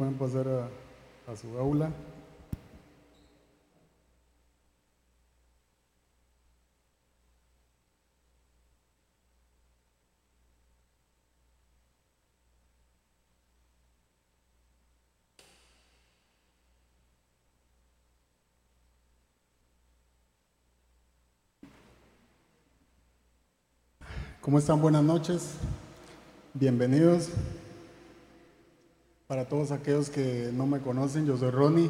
Pueden pasar a, su aula. ¿Cómo están? Buenas noches. Bienvenidos. Para todos aquellos que no me conocen, yo soy Ronnie,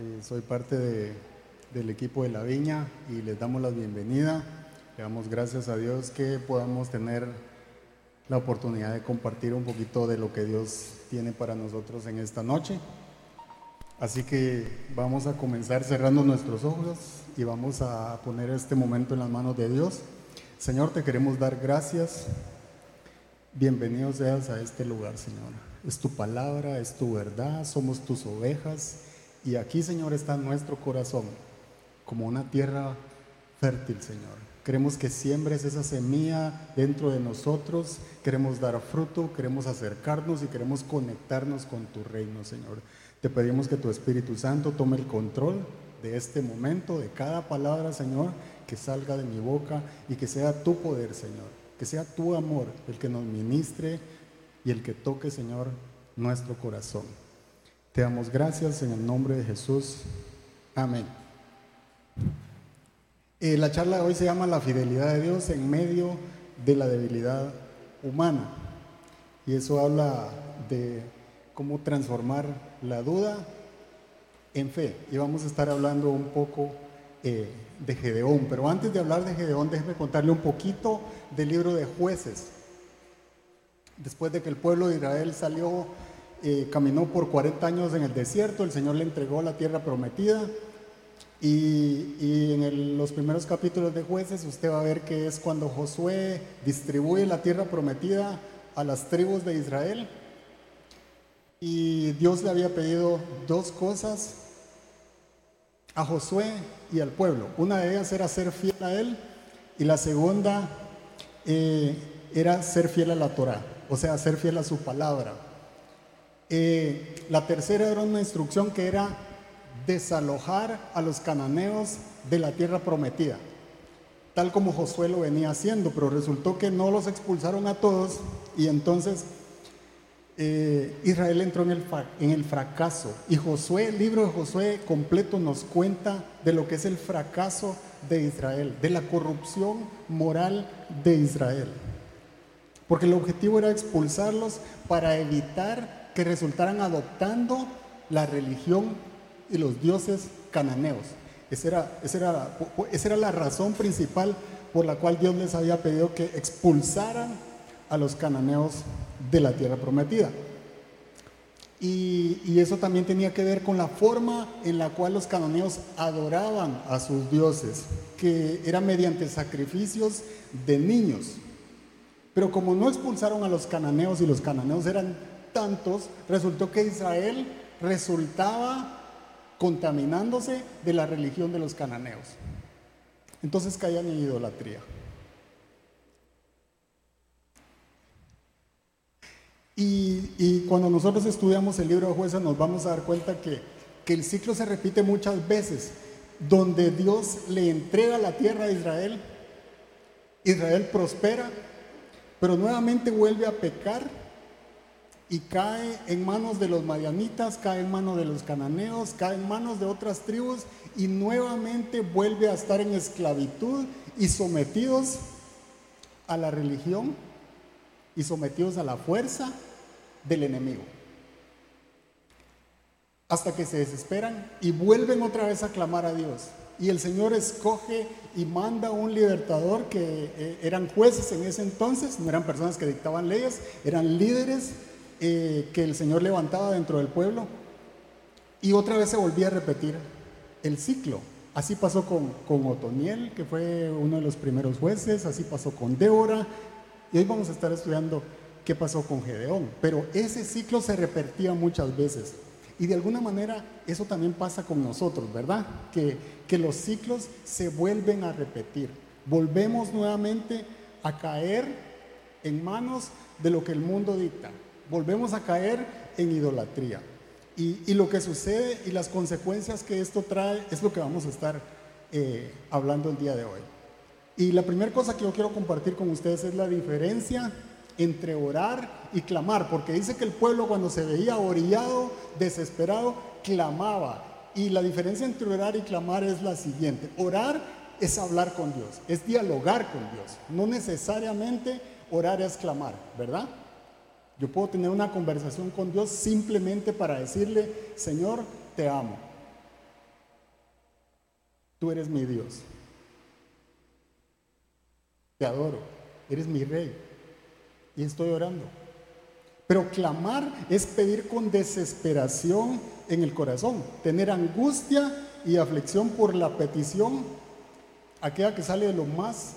eh, soy parte de- del equipo de La Viña y les damos la bienvenida. Le damos gracias a Dios que podamos tener la oportunidad de compartir un poquito de lo que Dios tiene para nosotros en esta noche. Así que vamos a comenzar cerrando nuestros ojos y vamos a poner este momento en las manos de Dios. Señor, te queremos dar gracias. Bienvenido seas a este lugar, Señor. Es tu palabra, es tu verdad, somos tus ovejas. Y aquí, Señor, está nuestro corazón como una tierra fértil, Señor. Queremos que siembres esa semilla dentro de nosotros. Queremos dar fruto, queremos acercarnos y queremos conectarnos con tu reino, Señor. Te pedimos que tu Espíritu Santo tome el control de este momento, de cada palabra, Señor, que salga de mi boca y que sea tu poder, Señor. Que sea tu amor el que nos ministre y el que toque, Señor, nuestro corazón. Te damos gracias en el nombre de Jesús. Amén. Eh, la charla de hoy se llama La fidelidad de Dios en medio de la debilidad humana. Y eso habla de cómo transformar la duda en fe. Y vamos a estar hablando un poco eh, de Gedeón. Pero antes de hablar de Gedeón, déjeme contarle un poquito del libro de jueces. Después de que el pueblo de Israel salió, eh, caminó por 40 años en el desierto, el Señor le entregó la tierra prometida. Y, en los primeros capítulos de jueces usted va a ver que es cuando Josué distribuye la tierra prometida a las tribus de Israel. Y Dios le había pedido dos cosas a Josué y al pueblo. Una de ellas era ser fiel a él y la segunda eh, era ser fiel a la Torah, o sea, ser fiel a su palabra. Eh, la tercera era una instrucción que era desalojar a los cananeos de la tierra prometida, tal como Josué lo venía haciendo, pero resultó que no los expulsaron a todos y entonces eh, Israel entró en el, en el fracaso. Y Josué, el libro de Josué completo nos cuenta de lo que es el fracaso de Israel, de la corrupción moral de Israel. Porque el objetivo era expulsarlos para evitar que resultaran adoptando la religión y los dioses cananeos. Esa era, esa era- esa era la razón principal por la cual Dios les había pedido que expulsaran a los cananeos de la tierra prometida. Y, y eso también tenía que ver con la forma en la cual los cananeos adoraban a sus dioses, que era mediante sacrificios de niños. Pero como no expulsaron a los cananeos y los cananeos eran tantos, resultó que Israel resultaba contaminándose de la religión de los cananeos. Entonces caían en idolatría. Y, cuando nosotros estudiamos el libro de jueces nos vamos a dar cuenta que, que el ciclo se repite muchas veces, donde Dios le entrega la tierra a Israel, Israel prospera, pero nuevamente vuelve a pecar y cae en manos de los madianitas, cae en manos de los cananeos, cae en manos de otras tribus y nuevamente vuelve a estar en esclavitud y sometidos a la religión y sometidos a la fuerza del enemigo. Hasta que se desesperan y vuelven otra vez a clamar a Dios. Y el Señor escoge y manda un libertador que eh, eran jueces en ese entonces, no eran personas que dictaban leyes, eran líderes eh, que el Señor levantaba dentro del pueblo. Y otra vez se volvía a repetir el ciclo. Así pasó con, con Otoniel, que fue uno de los primeros jueces, así pasó con Débora, y hoy vamos a estar estudiando qué pasó con Gedeón. Pero ese ciclo se repetía muchas veces. Y de alguna manera eso también pasa con nosotros, ¿verdad? Que, que los ciclos se vuelven a repetir. Volvemos nuevamente a caer en manos de lo que el mundo dicta. Volvemos a caer en idolatría. Y, lo que sucede y las consecuencias que esto trae es lo que vamos a estar eh, hablando el día de hoy. Y la primera cosa que yo quiero compartir con ustedes es la diferencia entre orar y clamar, porque dice que el pueblo cuando se veía orillado, desesperado, clamaba. Y la diferencia entre orar y clamar es la siguiente. Orar es hablar con Dios, es dialogar con Dios. No necesariamente orar es clamar, ¿verdad? Yo puedo tener una conversación con Dios simplemente para decirle, Señor, te amo. Tú eres mi Dios. Te adoro. Eres mi rey. Y estoy orando. Pero clamar es pedir con desesperación en el corazón, tener angustia y aflicción por la petición, aquella que sale de lo más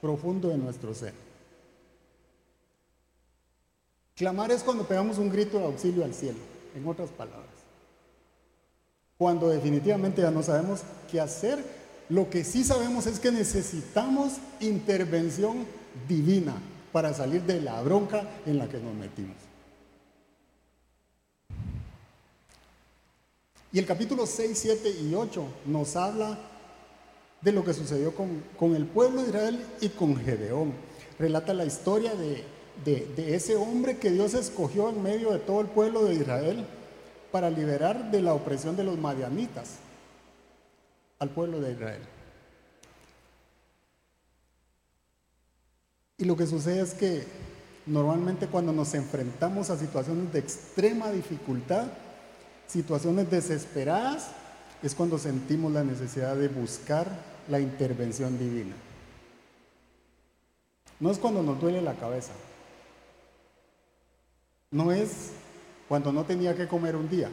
profundo de nuestro ser. Clamar es cuando pegamos un grito de auxilio al cielo, en otras palabras. Cuando definitivamente ya no sabemos qué hacer, lo que sí sabemos es que necesitamos intervención divina para salir de la bronca en la que nos metimos. Y el capítulo 6, 7 y 8 nos habla de lo que sucedió con, con el pueblo de Israel y con Gedeón. Relata la historia de, de, ese hombre que Dios escogió en medio de todo el pueblo de Israel para liberar de la opresión de los madianitas al pueblo de Israel. Y lo que sucede es que normalmente cuando nos enfrentamos a situaciones de extrema dificultad, situaciones desesperadas, es cuando sentimos la necesidad de buscar la intervención divina. No es cuando nos duele la cabeza, no es cuando no tenía que comer un día.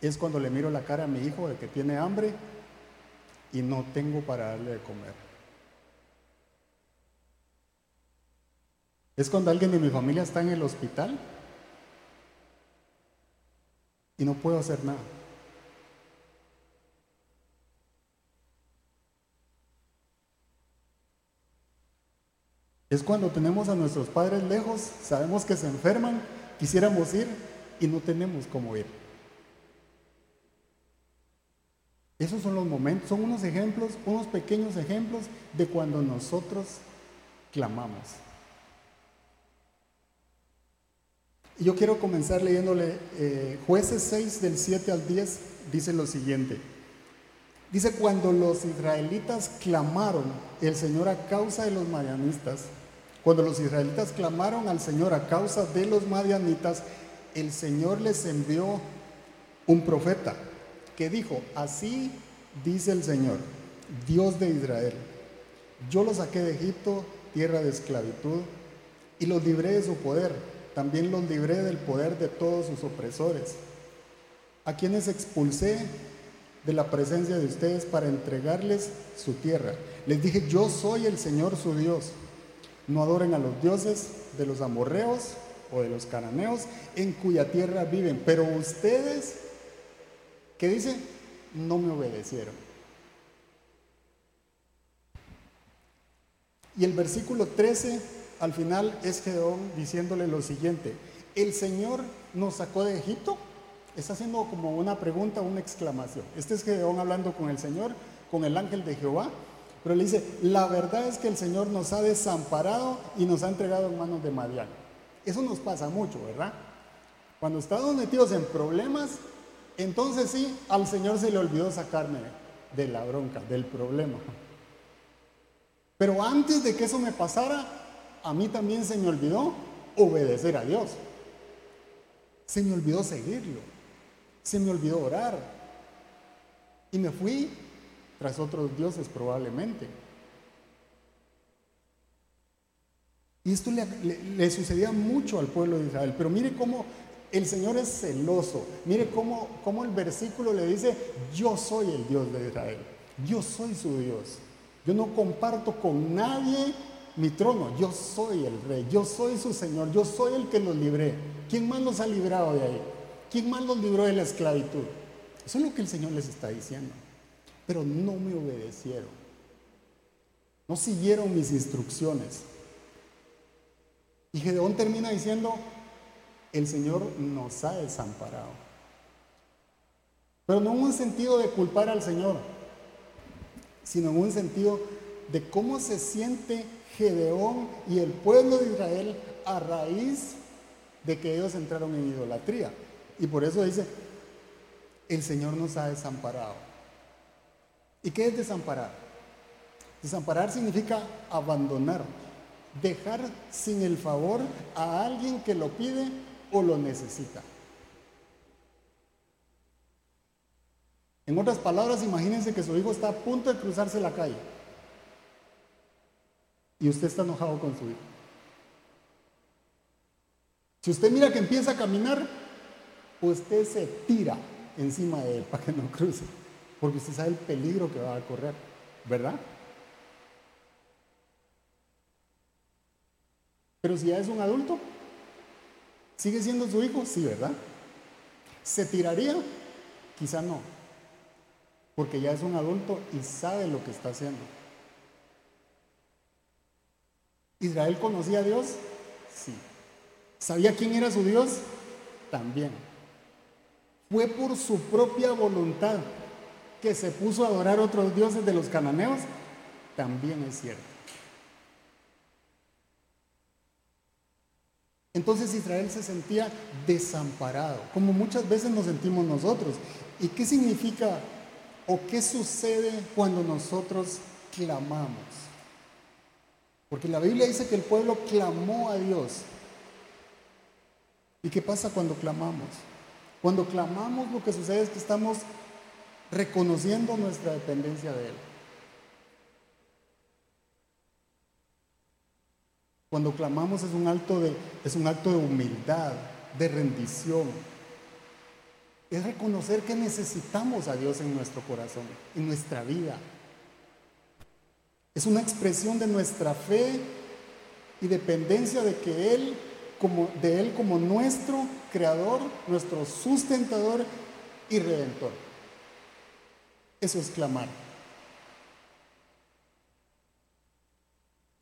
Es cuando le miro la cara a mi hijo de que tiene hambre y no tengo para darle de comer. Es cuando alguien de mi familia está en el hospital y no puedo hacer nada. Es cuando tenemos a nuestros padres lejos, sabemos que se enferman, quisiéramos ir y no tenemos cómo ir. Esos son los momentos, son unos ejemplos, unos pequeños ejemplos de cuando nosotros clamamos. Y yo quiero comenzar leyéndole eh, jueces 6 del 7 al 10, dice lo siguiente. Dice, cuando los israelitas clamaron el Señor a causa de los madianistas, cuando los israelitas clamaron al Señor a causa de los madianitas, el Señor les envió un profeta que dijo, así dice el Señor, Dios de Israel, yo los saqué de Egipto, tierra de esclavitud, y los libré de su poder, también los libré del poder de todos sus opresores, a quienes expulsé de la presencia de ustedes para entregarles su tierra. Les dije, yo soy el Señor su Dios. No adoren a los dioses de los amorreos o de los cananeos en cuya tierra viven. Pero ustedes, ¿qué dice? No me obedecieron. Y el versículo 13 al final es Gedeón diciéndole lo siguiente, el Señor nos sacó de Egipto Está haciendo como una pregunta, una exclamación. Este es Gedeón hablando con el Señor, con el ángel de Jehová. Pero le dice, la verdad es que el Señor nos ha desamparado y nos ha entregado en manos de Madian. Eso nos pasa mucho, ¿verdad? Cuando estamos metidos en problemas, entonces sí, al Señor se le olvidó sacarme de la bronca, del problema. Pero antes de que eso me pasara, a mí también se me olvidó obedecer a Dios. Se me olvidó seguirlo se me olvidó orar. Y me fui tras otros dioses probablemente. Y esto le, sucedía mucho al pueblo de Israel. Pero mire cómo el Señor es celoso. Mire cómo, cómo el versículo le dice, yo soy el Dios de Israel. Yo soy su Dios. Yo no comparto con nadie mi trono. Yo soy el rey. Yo soy su Señor. Yo soy el que los libré. ¿Quién más los ha librado de ahí? ¿Quién más los libró de la esclavitud? Eso es lo que el Señor les está diciendo. Pero no me obedecieron. No siguieron mis instrucciones. Y Gedeón termina diciendo, el Señor nos ha desamparado. Pero no en un sentido de culpar al Señor, sino en un sentido de cómo se siente Gedeón y el pueblo de Israel a raíz de que ellos entraron en idolatría. Y por eso dice, el Señor nos ha desamparado. ¿Y qué es desamparar? Desamparar significa abandonar, dejar sin el favor a alguien que lo pide o lo necesita. En otras palabras, imagínense que su hijo está a punto de cruzarse la calle y usted está enojado con su hijo. Si usted mira que empieza a caminar, usted se tira encima de él para que no cruce, porque usted sabe el peligro que va a correr, ¿verdad? Pero si ya es un adulto, ¿sigue siendo su hijo? Sí, ¿verdad? ¿Se tiraría? Quizá no, porque ya es un adulto y sabe lo que está haciendo. ¿Israel conocía a Dios? Sí. ¿Sabía quién era su Dios? También. ¿Fue por su propia voluntad que se puso a adorar otros dioses de los cananeos? También es cierto. Entonces Israel se sentía desamparado, como muchas veces nos sentimos nosotros. ¿Y qué significa o qué sucede cuando nosotros clamamos? Porque la Biblia dice que el pueblo clamó a Dios. ¿Y qué pasa cuando clamamos? Cuando clamamos lo que sucede es que estamos reconociendo nuestra dependencia de Él. Cuando clamamos es un acto de, es un acto de humildad, de rendición. Es reconocer que necesitamos a Dios en nuestro corazón, en nuestra vida. Es una expresión de nuestra fe y dependencia de que Él, como, de Él como nuestro creador, nuestro sustentador y redentor. Eso es clamar.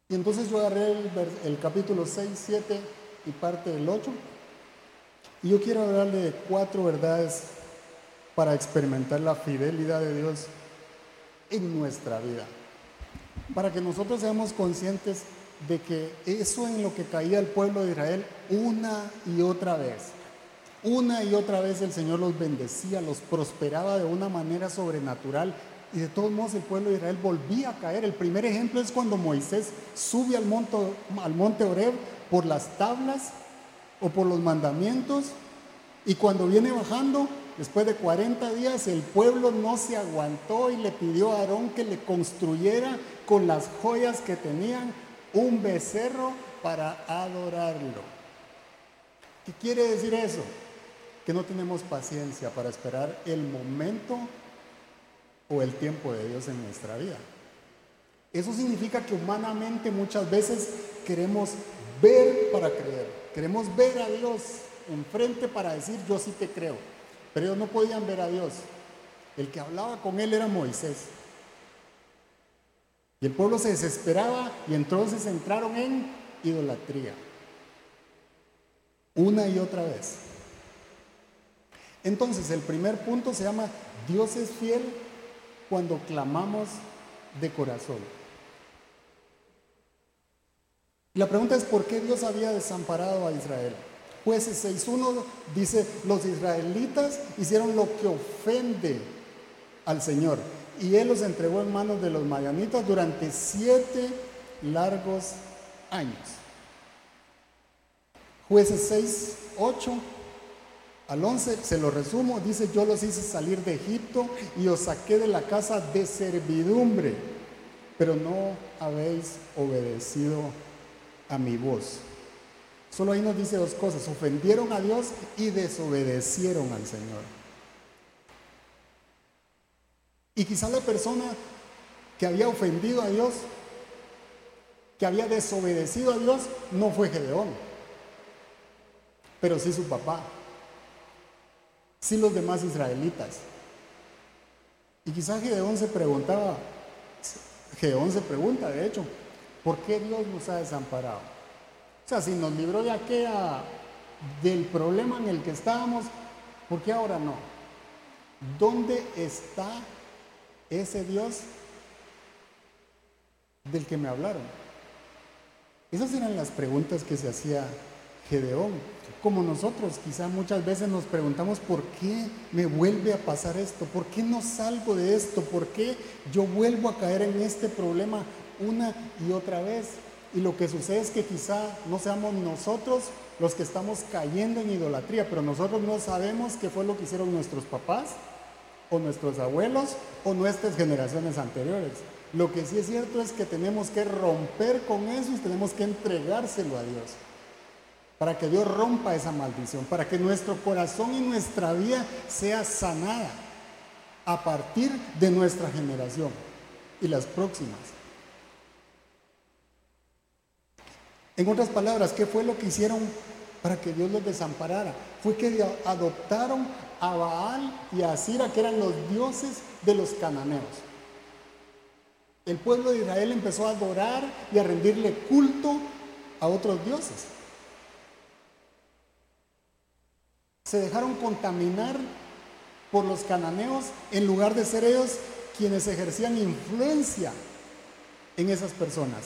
Y entonces yo agarré el, el, capítulo 6, 7 y parte del 8. Y yo quiero hablarle de cuatro verdades para experimentar la fidelidad de Dios en nuestra vida para que nosotros seamos conscientes de que eso en lo que caía el pueblo de Israel una y otra vez, una y otra vez el Señor los bendecía, los prosperaba de una manera sobrenatural y de todos modos el pueblo de Israel volvía a caer. El primer ejemplo es cuando Moisés sube al monte, al monte Oreb por las tablas o por los mandamientos y cuando viene bajando Después de 40 días el pueblo no se aguantó y le pidió a Aarón que le construyera con las joyas que tenían un becerro para adorarlo. ¿Qué quiere decir eso? Que no tenemos paciencia para esperar el momento o el tiempo de Dios en nuestra vida. Eso significa que humanamente muchas veces queremos ver para creer. Queremos ver a Dios enfrente para decir yo sí te creo. Pero ellos no podían ver a Dios. El que hablaba con él era Moisés. Y el pueblo se desesperaba y entonces entraron en idolatría. Una y otra vez. Entonces el primer punto se llama Dios es fiel cuando clamamos de corazón. La pregunta es por qué Dios había desamparado a Israel. Jueces 6.1 dice, los israelitas hicieron lo que ofende al Señor y Él los entregó en manos de los mayanitas durante siete largos años. Jueces 6, 8 al 11, se lo resumo, dice, yo los hice salir de Egipto y os saqué de la casa de servidumbre, pero no habéis obedecido a mi voz. Solo ahí nos dice dos cosas, ofendieron a Dios y desobedecieron al Señor. Y quizá la persona que había ofendido a Dios, que había desobedecido a Dios, no fue Gedeón, pero sí su papá, sí los demás israelitas. Y quizá Gedeón se preguntaba, Gedeón se pregunta, de hecho, ¿por qué Dios nos ha desamparado? O sea, si nos libró de aquella, del problema en el que estábamos, ¿por qué ahora no? ¿Dónde está ese Dios del que me hablaron? Esas eran las preguntas que se hacía Gedeón. Como nosotros quizá muchas veces nos preguntamos por qué me vuelve a pasar esto, por qué no salgo de esto, por qué yo vuelvo a caer en este problema una y otra vez. Y lo que sucede es que quizá no seamos nosotros los que estamos cayendo en idolatría, pero nosotros no sabemos qué fue lo que hicieron nuestros papás o nuestros abuelos o nuestras generaciones anteriores. Lo que sí es cierto es que tenemos que romper con eso y tenemos que entregárselo a Dios. Para que Dios rompa esa maldición, para que nuestro corazón y nuestra vida sea sanada a partir de nuestra generación y las próximas. En otras palabras, ¿qué fue lo que hicieron para que Dios los desamparara? Fue que adoptaron a Baal y a Asira, que eran los dioses de los cananeos. El pueblo de Israel empezó a adorar y a rendirle culto a otros dioses. Se dejaron contaminar por los cananeos en lugar de ser ellos quienes ejercían influencia en esas personas.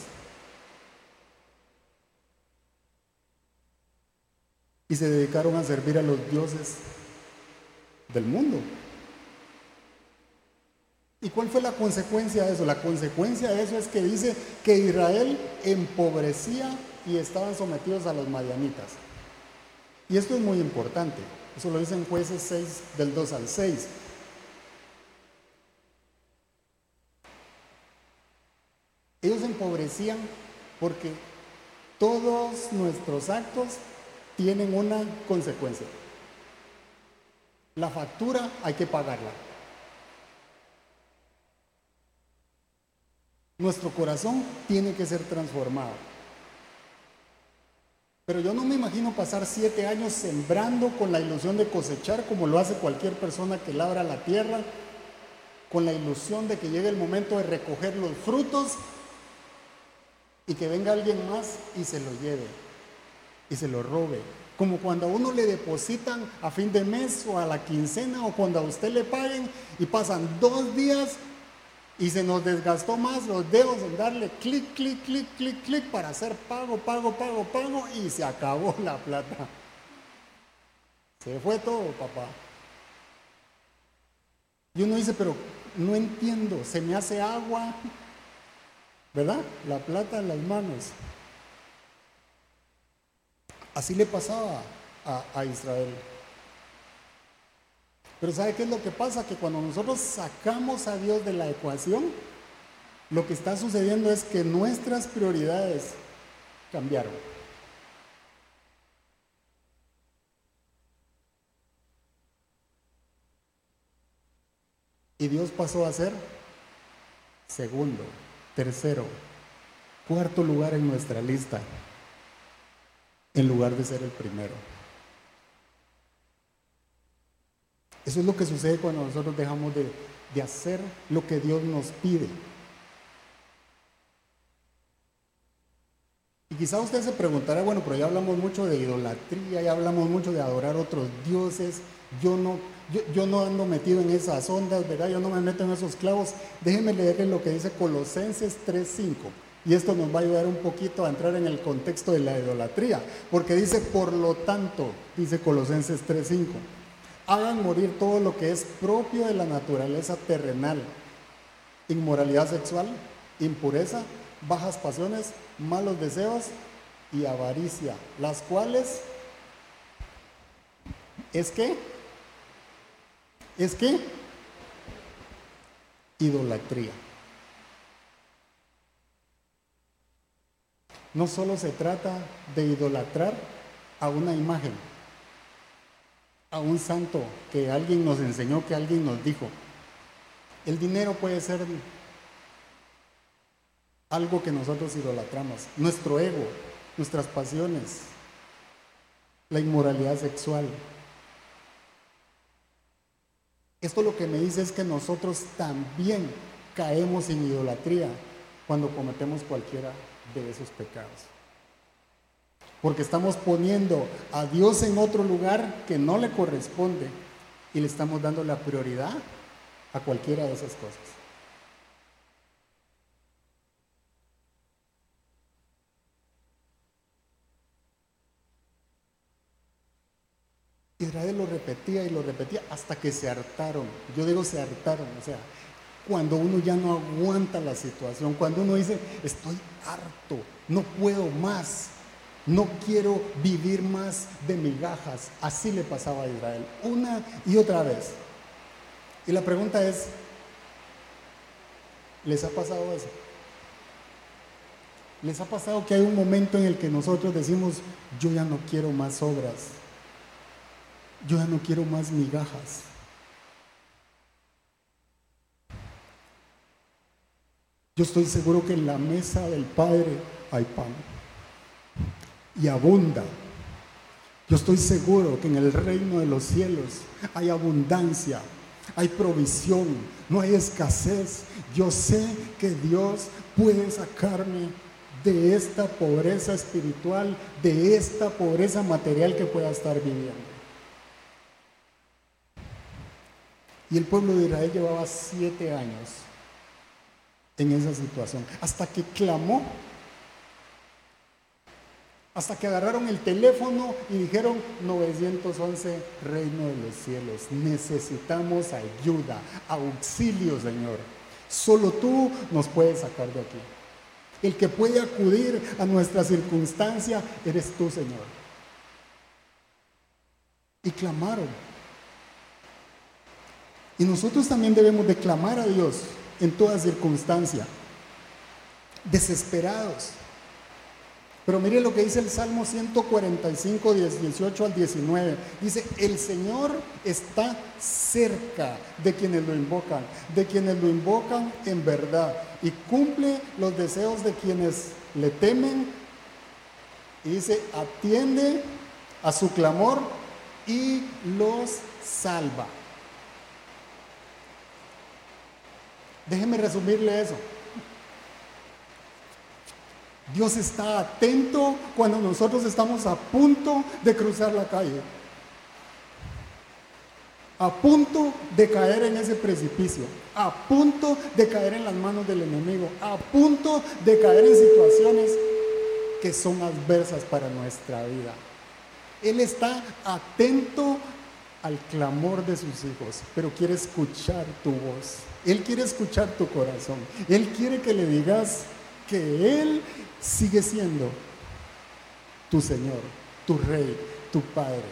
Y se dedicaron a servir a los dioses del mundo. ¿Y cuál fue la consecuencia de eso? La consecuencia de eso es que dice que Israel empobrecía y estaban sometidos a los madianitas. Y esto es muy importante. Eso lo dice en jueces 6 del 2 al 6. Ellos empobrecían porque todos nuestros actos tienen una consecuencia. La factura hay que pagarla. Nuestro corazón tiene que ser transformado. Pero yo no me imagino pasar siete años sembrando con la ilusión de cosechar como lo hace cualquier persona que labra la tierra, con la ilusión de que llegue el momento de recoger los frutos y que venga alguien más y se lo lleve y se lo robe. Como cuando a uno le depositan a fin de mes o a la quincena o cuando a usted le paguen y pasan dos días y se nos desgastó más los dedos en darle clic, clic, clic, clic, clic para hacer pago, pago, pago, pago y se acabó la plata. Se fue todo, papá. Y uno dice, pero no entiendo, se me hace agua, ¿verdad? La plata en las manos. Así le pasaba a, Israel. Pero ¿sabe qué es lo que pasa? Que cuando nosotros sacamos a Dios de la ecuación, lo que está sucediendo es que nuestras prioridades cambiaron. Y Dios pasó a ser segundo, tercero, cuarto lugar en nuestra lista en lugar de ser el primero. Eso es lo que sucede cuando nosotros dejamos de, hacer lo que Dios nos pide. Y quizá usted se preguntará, bueno, pero ya hablamos mucho de idolatría, ya hablamos mucho de adorar otros dioses, yo no, yo, yo, no ando metido en esas ondas, ¿verdad? Yo no me meto en esos clavos. Déjenme leerle lo que dice Colosenses 3.5. Y esto nos va a ayudar un poquito a entrar en el contexto de la idolatría, porque dice, por lo tanto, dice Colosenses 3.5, hagan morir todo lo que es propio de la naturaleza terrenal, inmoralidad sexual, impureza, bajas pasiones, malos deseos y avaricia, las cuales es que, es que, idolatría. No solo se trata de idolatrar a una imagen, a un santo que alguien nos enseñó, que alguien nos dijo. El dinero puede ser algo que nosotros idolatramos, nuestro ego, nuestras pasiones, la inmoralidad sexual. Esto lo que me dice es que nosotros también caemos en idolatría cuando cometemos cualquiera de esos pecados. Porque estamos poniendo a Dios en otro lugar que no le corresponde y le estamos dando la prioridad a cualquiera de esas cosas. Israel lo repetía y lo repetía hasta que se hartaron. Yo digo se hartaron, o sea, cuando uno ya no aguanta la situación, cuando uno dice, estoy harto, no puedo más, no quiero vivir más de migajas. Así le pasaba a Israel, una y otra vez. Y la pregunta es, ¿les ha pasado eso? ¿Les ha pasado que hay un momento en el que nosotros decimos, yo ya no quiero más obras? yo ya no quiero más migajas. Yo estoy seguro que en la mesa del Padre hay pan y abunda. Yo estoy seguro que en el reino de los cielos hay abundancia, hay provisión, no hay escasez. Yo sé que Dios puede sacarme de esta pobreza espiritual, de esta pobreza material que pueda estar viviendo. Y el pueblo de Israel llevaba siete años en esa situación, hasta que clamó, hasta que agarraron el teléfono y dijeron 911 Reino de los cielos, necesitamos ayuda, auxilio Señor. Solo tú nos puedes sacar de aquí. El que puede acudir a nuestra circunstancia eres tú, Señor. Y clamaron. Y nosotros también debemos de clamar a Dios en toda circunstancia, desesperados. Pero mire lo que dice el Salmo 145, 18 al 19. Dice, el Señor está cerca de quienes lo invocan, de quienes lo invocan en verdad, y cumple los deseos de quienes le temen. Y dice, atiende a su clamor y los salva. Déjeme resumirle eso. Dios está atento cuando nosotros estamos a punto de cruzar la calle. A punto de caer en ese precipicio. A punto de caer en las manos del enemigo. A punto de caer en situaciones que son adversas para nuestra vida. Él está atento al clamor de sus hijos, pero quiere escuchar tu voz. Él quiere escuchar tu corazón. Él quiere que le digas que Él sigue siendo tu Señor, tu Rey, tu Padre.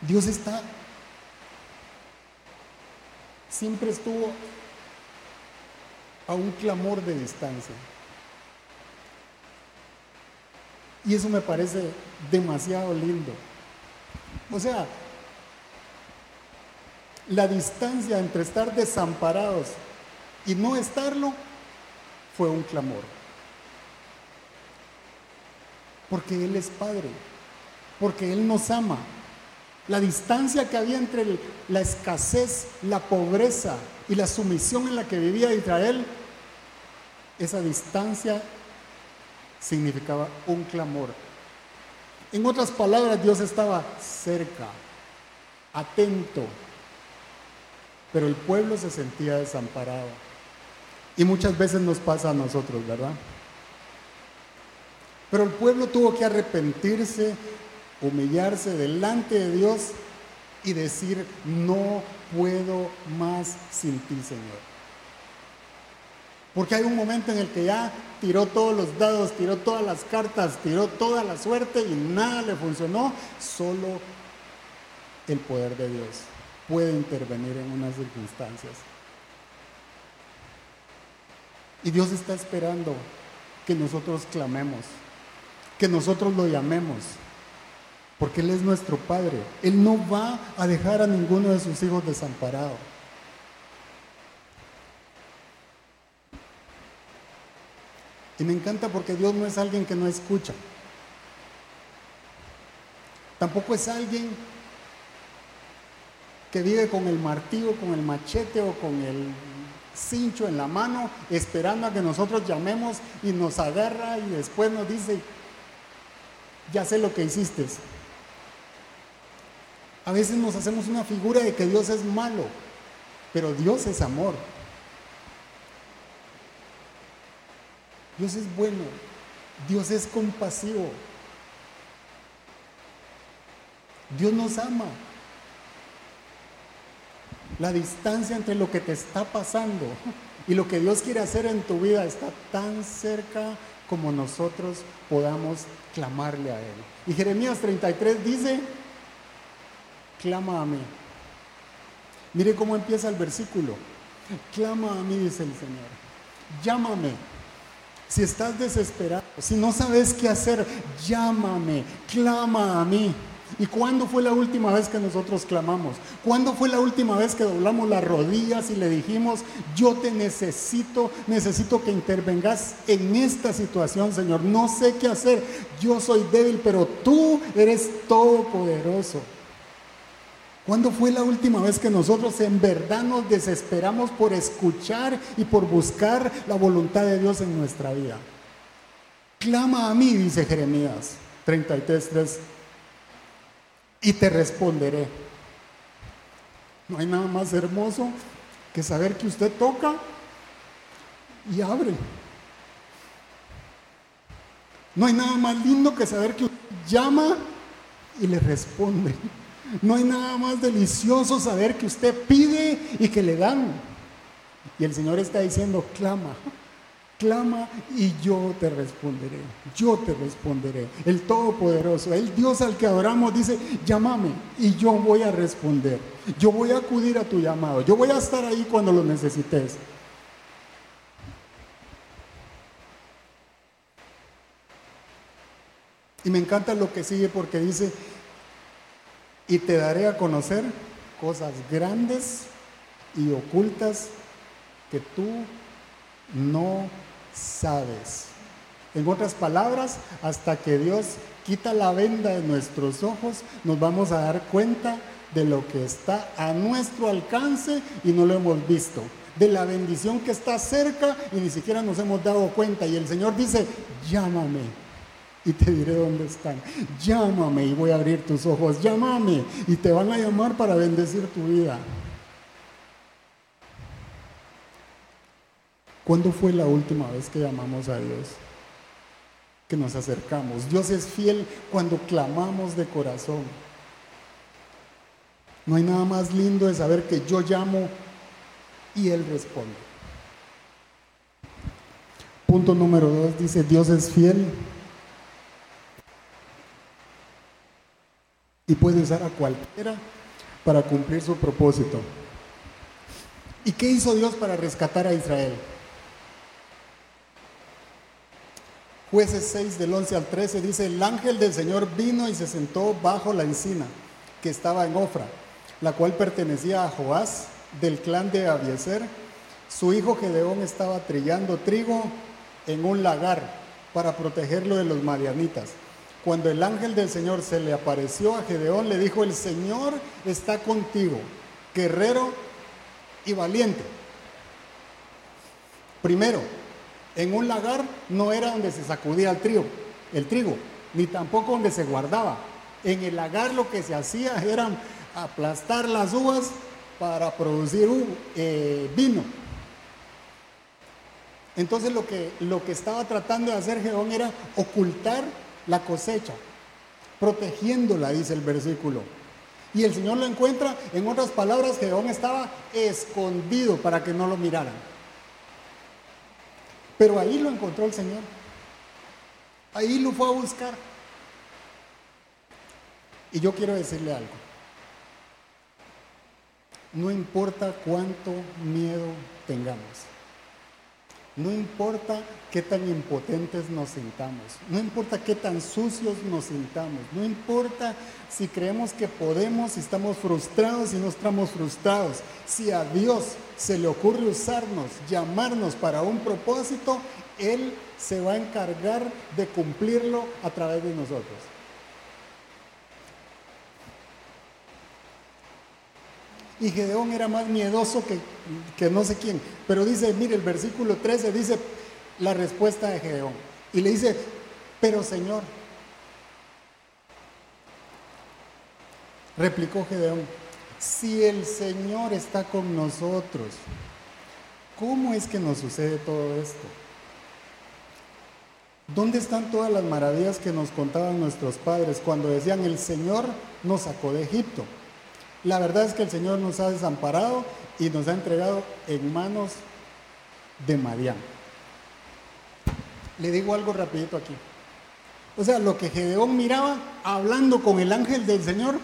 Dios está, siempre estuvo a un clamor de distancia. Y eso me parece demasiado lindo. O sea, la distancia entre estar desamparados y no estarlo fue un clamor. Porque Él es Padre, porque Él nos ama. La distancia que había entre la escasez, la pobreza y la sumisión en la que vivía Israel, esa distancia significaba un clamor. En otras palabras, Dios estaba cerca, atento, pero el pueblo se sentía desamparado. Y muchas veces nos pasa a nosotros, ¿verdad? Pero el pueblo tuvo que arrepentirse, humillarse delante de Dios y decir, no puedo más sin ti, Señor. Porque hay un momento en el que ya tiró todos los dados, tiró todas las cartas, tiró toda la suerte y nada le funcionó. Solo el poder de Dios puede intervenir en unas circunstancias. Y Dios está esperando que nosotros clamemos, que nosotros lo llamemos, porque Él es nuestro Padre. Él no va a dejar a ninguno de sus hijos desamparado. Y me encanta porque Dios no es alguien que no escucha. Tampoco es alguien que vive con el martillo, con el machete o con el cincho en la mano, esperando a que nosotros llamemos y nos agarra y después nos dice, ya sé lo que hiciste. A veces nos hacemos una figura de que Dios es malo, pero Dios es amor. Dios es bueno, Dios es compasivo, Dios nos ama. La distancia entre lo que te está pasando y lo que Dios quiere hacer en tu vida está tan cerca como nosotros podamos clamarle a Él. Y Jeremías 33 dice, clama a mí. Mire cómo empieza el versículo. Clama a mí, dice el Señor. Llámame. Si estás desesperado, si no sabes qué hacer, llámame, clama a mí. ¿Y cuándo fue la última vez que nosotros clamamos? ¿Cuándo fue la última vez que doblamos las rodillas y le dijimos, yo te necesito, necesito que intervengas en esta situación, Señor? No sé qué hacer, yo soy débil, pero tú eres todopoderoso. ¿Cuándo fue la última vez que nosotros en verdad nos desesperamos por escuchar y por buscar la voluntad de Dios en nuestra vida? Clama a mí, dice Jeremías 33.3 y te responderé. No hay nada más hermoso que saber que usted toca y abre. No hay nada más lindo que saber que usted llama y le responde. No hay nada más delicioso saber que usted pide y que le dan. Y el Señor está diciendo, clama, Clama y yo te responderé. Yo te responderé. El Todopoderoso, el Dios al que adoramos, dice, llámame y yo voy a responder. Yo voy a acudir a tu llamado. Yo voy a estar ahí cuando lo necesites. Y me encanta lo que sigue porque dice, y te daré a conocer cosas grandes y ocultas que tú no sabes. En otras palabras, hasta que Dios quita la venda de nuestros ojos, nos vamos a dar cuenta de lo que está a nuestro alcance y no lo hemos visto. De la bendición que está cerca y ni siquiera nos hemos dado cuenta. Y el Señor dice, llámame y te diré dónde están. Llámame y voy a abrir tus ojos. Llámame y te van a llamar para bendecir tu vida. ¿Cuándo fue la última vez que llamamos a Dios? Que nos acercamos. Dios es fiel cuando clamamos de corazón. No hay nada más lindo de saber que yo llamo y Él responde. Punto número dos dice, Dios es fiel y puede usar a cualquiera para cumplir su propósito. ¿Y qué hizo Dios para rescatar a Israel? Jueces 6 del 11 al 13 dice, el ángel del Señor vino y se sentó bajo la encina que estaba en Ofra, la cual pertenecía a Joás del clan de Abieser. Su hijo Gedeón estaba trillando trigo en un lagar para protegerlo de los marianitas. Cuando el ángel del Señor se le apareció a Gedeón, le dijo, el Señor está contigo, guerrero y valiente. Primero, en un lagar no era donde se sacudía el trigo, el trigo, ni tampoco donde se guardaba. En el lagar lo que se hacía era aplastar las uvas para producir eh, vino. Entonces lo que, lo que estaba tratando de hacer Gedeón era ocultar la cosecha, protegiéndola, dice el versículo. Y el Señor lo encuentra, en otras palabras, Gedeón estaba escondido para que no lo miraran. Pero ahí lo encontró el Señor. Ahí lo fue a buscar. Y yo quiero decirle algo. No importa cuánto miedo tengamos. No importa qué tan impotentes nos sintamos, no importa qué tan sucios nos sintamos, no importa si creemos que podemos, si estamos frustrados, y no estamos frustrados. Si a Dios se le ocurre usarnos, llamarnos para un propósito, Él se va a encargar de cumplirlo a través de nosotros. Y Gedeón era más miedoso que, que no sé quién. Pero dice, mire, el versículo 13 dice la respuesta de Gedeón. Y le dice, pero Señor, replicó Gedeón, si el Señor está con nosotros, ¿cómo es que nos sucede todo esto? ¿Dónde están todas las maravillas que nos contaban nuestros padres cuando decían el Señor nos sacó de Egipto? La verdad es que el Señor nos ha desamparado y nos ha entregado en manos de Madián. Le digo algo rapidito aquí. O sea, lo que Gedeón miraba hablando con el ángel del Señor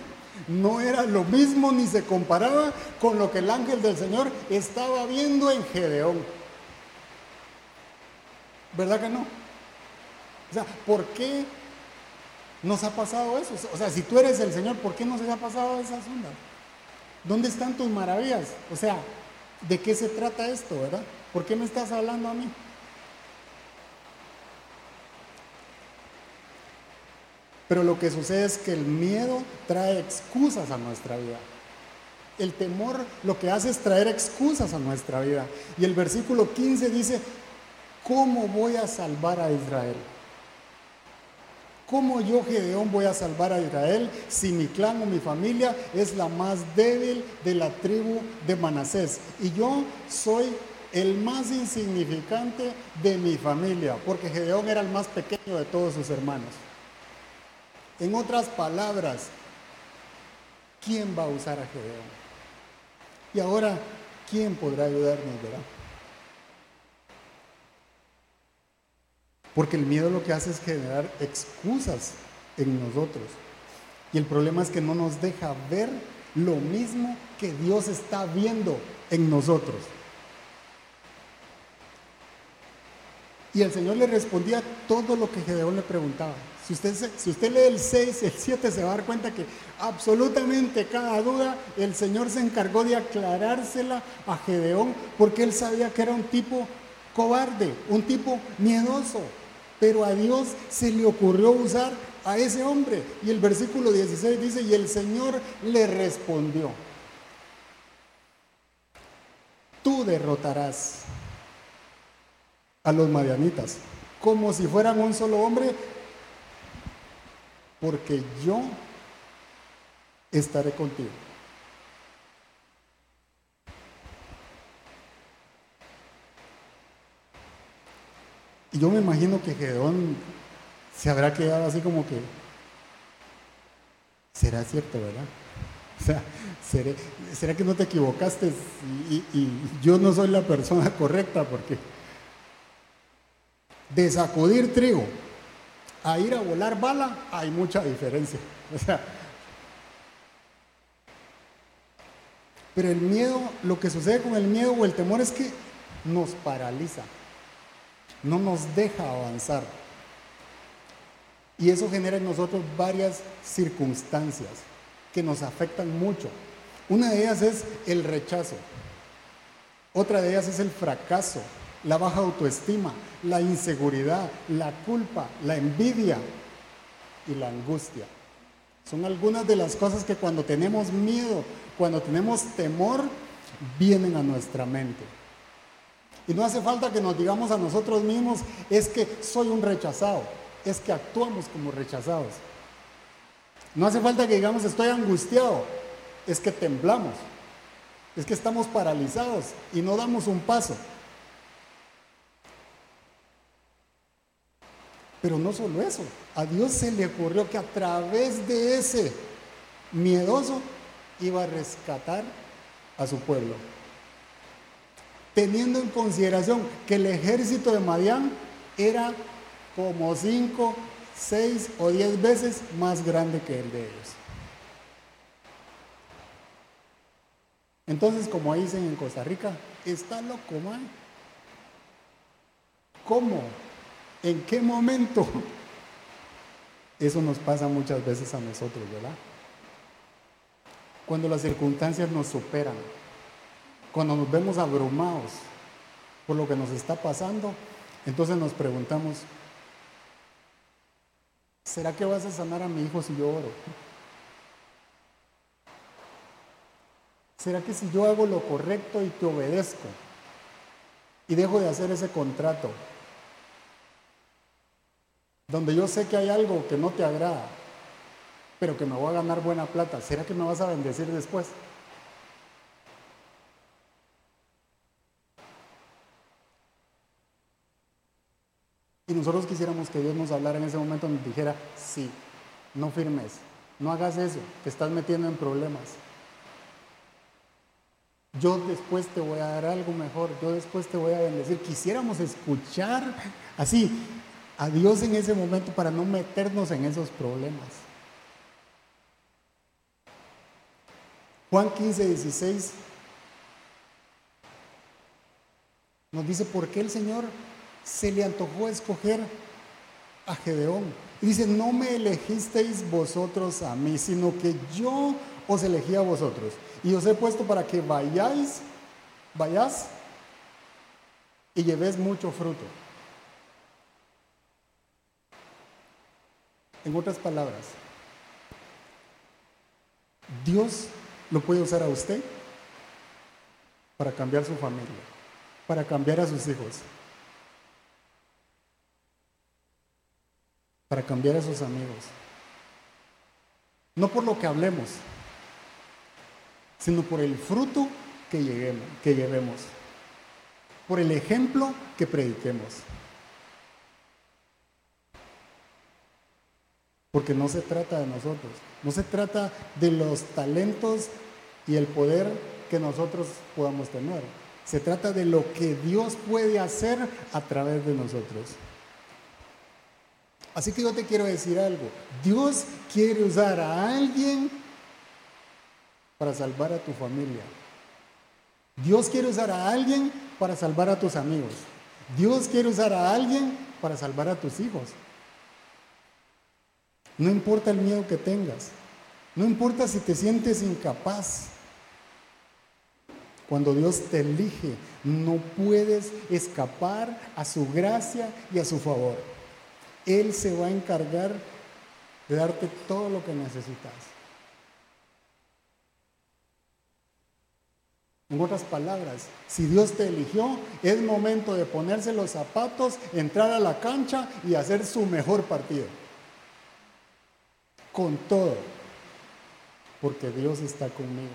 no era lo mismo ni se comparaba con lo que el ángel del Señor estaba viendo en Gedeón. ¿Verdad que no? O sea, ¿por qué nos ha pasado eso? O sea, si tú eres el Señor, ¿por qué no se ha pasado esa onda? ¿Dónde están tus maravillas? O sea, ¿de qué se trata esto, verdad? ¿Por qué me estás hablando a mí? Pero lo que sucede es que el miedo trae excusas a nuestra vida. El temor lo que hace es traer excusas a nuestra vida. Y el versículo 15 dice, ¿cómo voy a salvar a Israel? ¿Cómo yo, Gedeón, voy a salvar a Israel si mi clan o mi familia es la más débil de la tribu de Manasés? Y yo soy el más insignificante de mi familia, porque Gedeón era el más pequeño de todos sus hermanos. En otras palabras, ¿quién va a usar a Gedeón? Y ahora, ¿quién podrá ayudarnos, verdad? Porque el miedo lo que hace es generar excusas en nosotros. Y el problema es que no nos deja ver lo mismo que Dios está viendo en nosotros. Y el Señor le respondía todo lo que Gedeón le preguntaba. Si usted, lee el 6, el 7, se va a dar cuenta que absolutamente cada duda el Señor se encargó de aclarársela a Gedeón porque él sabía que era un tipo cobarde, un tipo miedoso. Pero a Dios se le ocurrió usar a ese hombre. Y el versículo 16 dice, y el Señor le respondió, tú derrotarás a los madianitas como si fueran un solo hombre porque yo estaré contigo. Y yo me imagino que Gedeón se habrá quedado así como que, será cierto, ¿verdad? O sea, ¿será que no te equivocaste y, yo no soy la persona correcta? Porque de sacudir trigo a ir a volar bala, hay mucha diferencia. O sea, pero el miedo, lo que sucede con el miedo o el temor es que nos paraliza, no nos deja avanzar. Y eso genera en nosotros varias circunstancias que nos afectan mucho. Una de ellas es el rechazo, otra de ellas es el fracaso, la baja autoestima, la inseguridad, la culpa, la envidia y la angustia. Son algunas de las cosas que cuando tenemos miedo, cuando tenemos temor, vienen a nuestra mente. Y no hace falta que nos digamos a nosotros mismos, es que soy un rechazado, es que actuamos como rechazados. No hace falta que digamos estoy angustiado, es que temblamos, es que estamos paralizados y no damos un paso. Pero no solo eso, a Dios se le ocurrió que a través de ese miedoso iba a rescatar a su pueblo. Teniendo en consideración que el ejército de Madián era como cinco, seis o diez veces más grande que el de ellos. Entonces, como dicen en Costa Rica, está loco, man. ¿Cómo ¿En qué momento? Eso nos pasa muchas veces a nosotros, ¿verdad? Cuando las circunstancias nos superan, cuando nos vemos abrumados por lo que nos está pasando, entonces nos preguntamos, ¿será que vas a sanar a mi hijo si yo oro? ¿Será que si yo hago lo correcto y te obedezco y dejo de hacer ese contrato, donde yo sé que hay algo que no te agrada, pero que me voy a ganar buena plata, ¿será que me vas a bendecir después? Nosotros quisiéramos que Dios nos hablara en ese momento, nos dijera, sí, no firmes, no hagas eso, te estás metiendo en problemas. Yo después te voy a dar algo mejor, yo después te voy a bendecir. Quisiéramos escuchar así a Dios en ese momento para no meternos en esos problemas. Juan 15, 16 nos dice, ¿por qué el Señor se le antojó escoger a Gedeón? Y dice, no me elegisteis vosotros a mí, sino que yo os elegí a vosotros. Y os he puesto para que vayáis, vayáis y llevéis mucho fruto. En otras palabras, Dios lo puede usar a usted para cambiar su familia, para cambiar a sus hijos, para cambiar a sus amigos. No por lo que hablemos, sino por el fruto que, lleguemos, que llevemos, por el ejemplo que prediquemos. Porque no se trata de nosotros, no se trata de los talentos y el poder que nosotros podamos tener. Se trata de lo que Dios puede hacer a través de nosotros. Así que yo te quiero decir algo. Dios quiere usar a alguien para salvar a tu familia. Dios quiere usar a alguien para salvar a tus amigos. Dios quiere usar a alguien para salvar a tus hijos. No importa el miedo que tengas. No importa si te sientes incapaz. Cuando Dios te elige, no puedes escapar a su gracia y a su favor. Él se va a encargar de darte todo lo que necesitas. En otras palabras, si Dios te eligió, es momento de ponerse los zapatos, entrar a la cancha y hacer su mejor partido. Con todo, porque Dios está conmigo.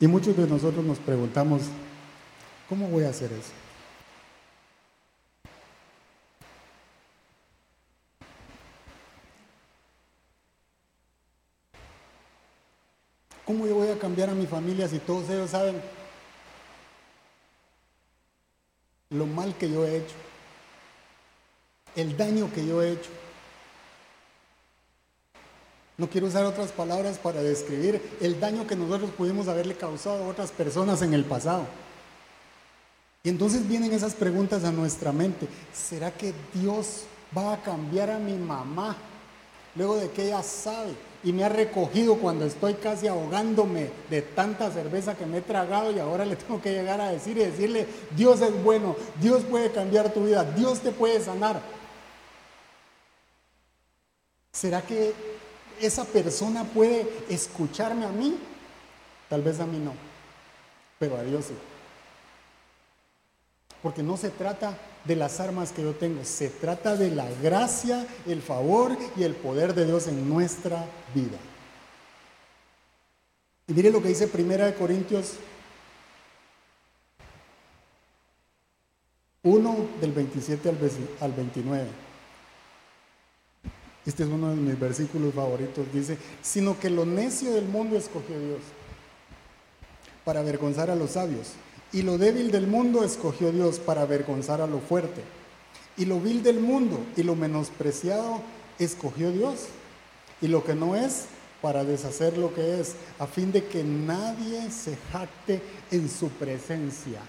Y muchos de nosotros nos preguntamos, ¿cómo voy a hacer eso? ¿Cómo yo voy a cambiar a mi familia si todos ellos saben lo mal que yo he hecho? El daño que yo he hecho. No quiero usar otras palabras para describir el daño que nosotros pudimos haberle causado a otras personas en el pasado. Y entonces vienen esas preguntas a nuestra mente. ¿Será que Dios va a cambiar a mi mamá luego de que ella sabe y me ha recogido cuando estoy casi ahogándome de tanta cerveza que me he tragado y ahora le tengo que llegar a decir y decirle, Dios es bueno, Dios puede cambiar tu vida, Dios te puede sanar. ¿Será que esa persona puede escucharme a mí? Tal vez a mí no, pero a Dios sí. Porque no se trata de las armas que yo tengo, se trata de la gracia, el favor y el poder de Dios en nuestra vida. Y mire lo que dice Primera de Corintios 1 del 27 al 29. Este es uno de mis versículos favoritos. Dice, sino que lo necio del mundo escogió Dios para avergonzar a los sabios. Y lo débil del mundo escogió Dios para avergonzar a lo fuerte. Y lo vil del mundo y lo menospreciado escogió Dios. Y lo que no es para deshacer lo que es, a fin de que nadie se jacte en su presencia.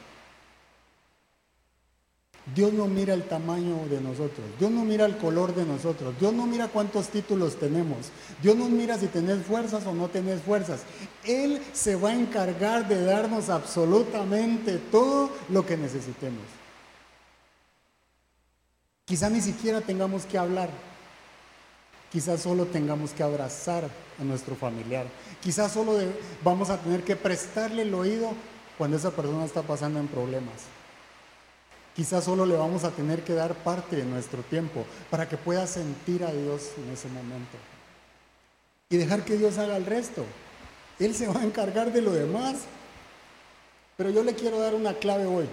Dios no mira el tamaño de nosotros, Dios no mira el color de nosotros, Dios no mira cuántos títulos tenemos, Dios no mira si tenés fuerzas o no tenés fuerzas. Él se va a encargar de darnos absolutamente todo lo que necesitemos. Quizá ni siquiera tengamos que hablar, Quizás solo tengamos que abrazar a nuestro familiar. Quizás solo vamos a tener que prestarle el oído cuando esa persona está pasando en problemas. Quizás solo le vamos a tener que dar parte de nuestro tiempo para que pueda sentir a Dios en ese momento. Y dejar que Dios haga el resto. Él se va a encargar de lo demás. Pero yo le quiero dar una clave hoy.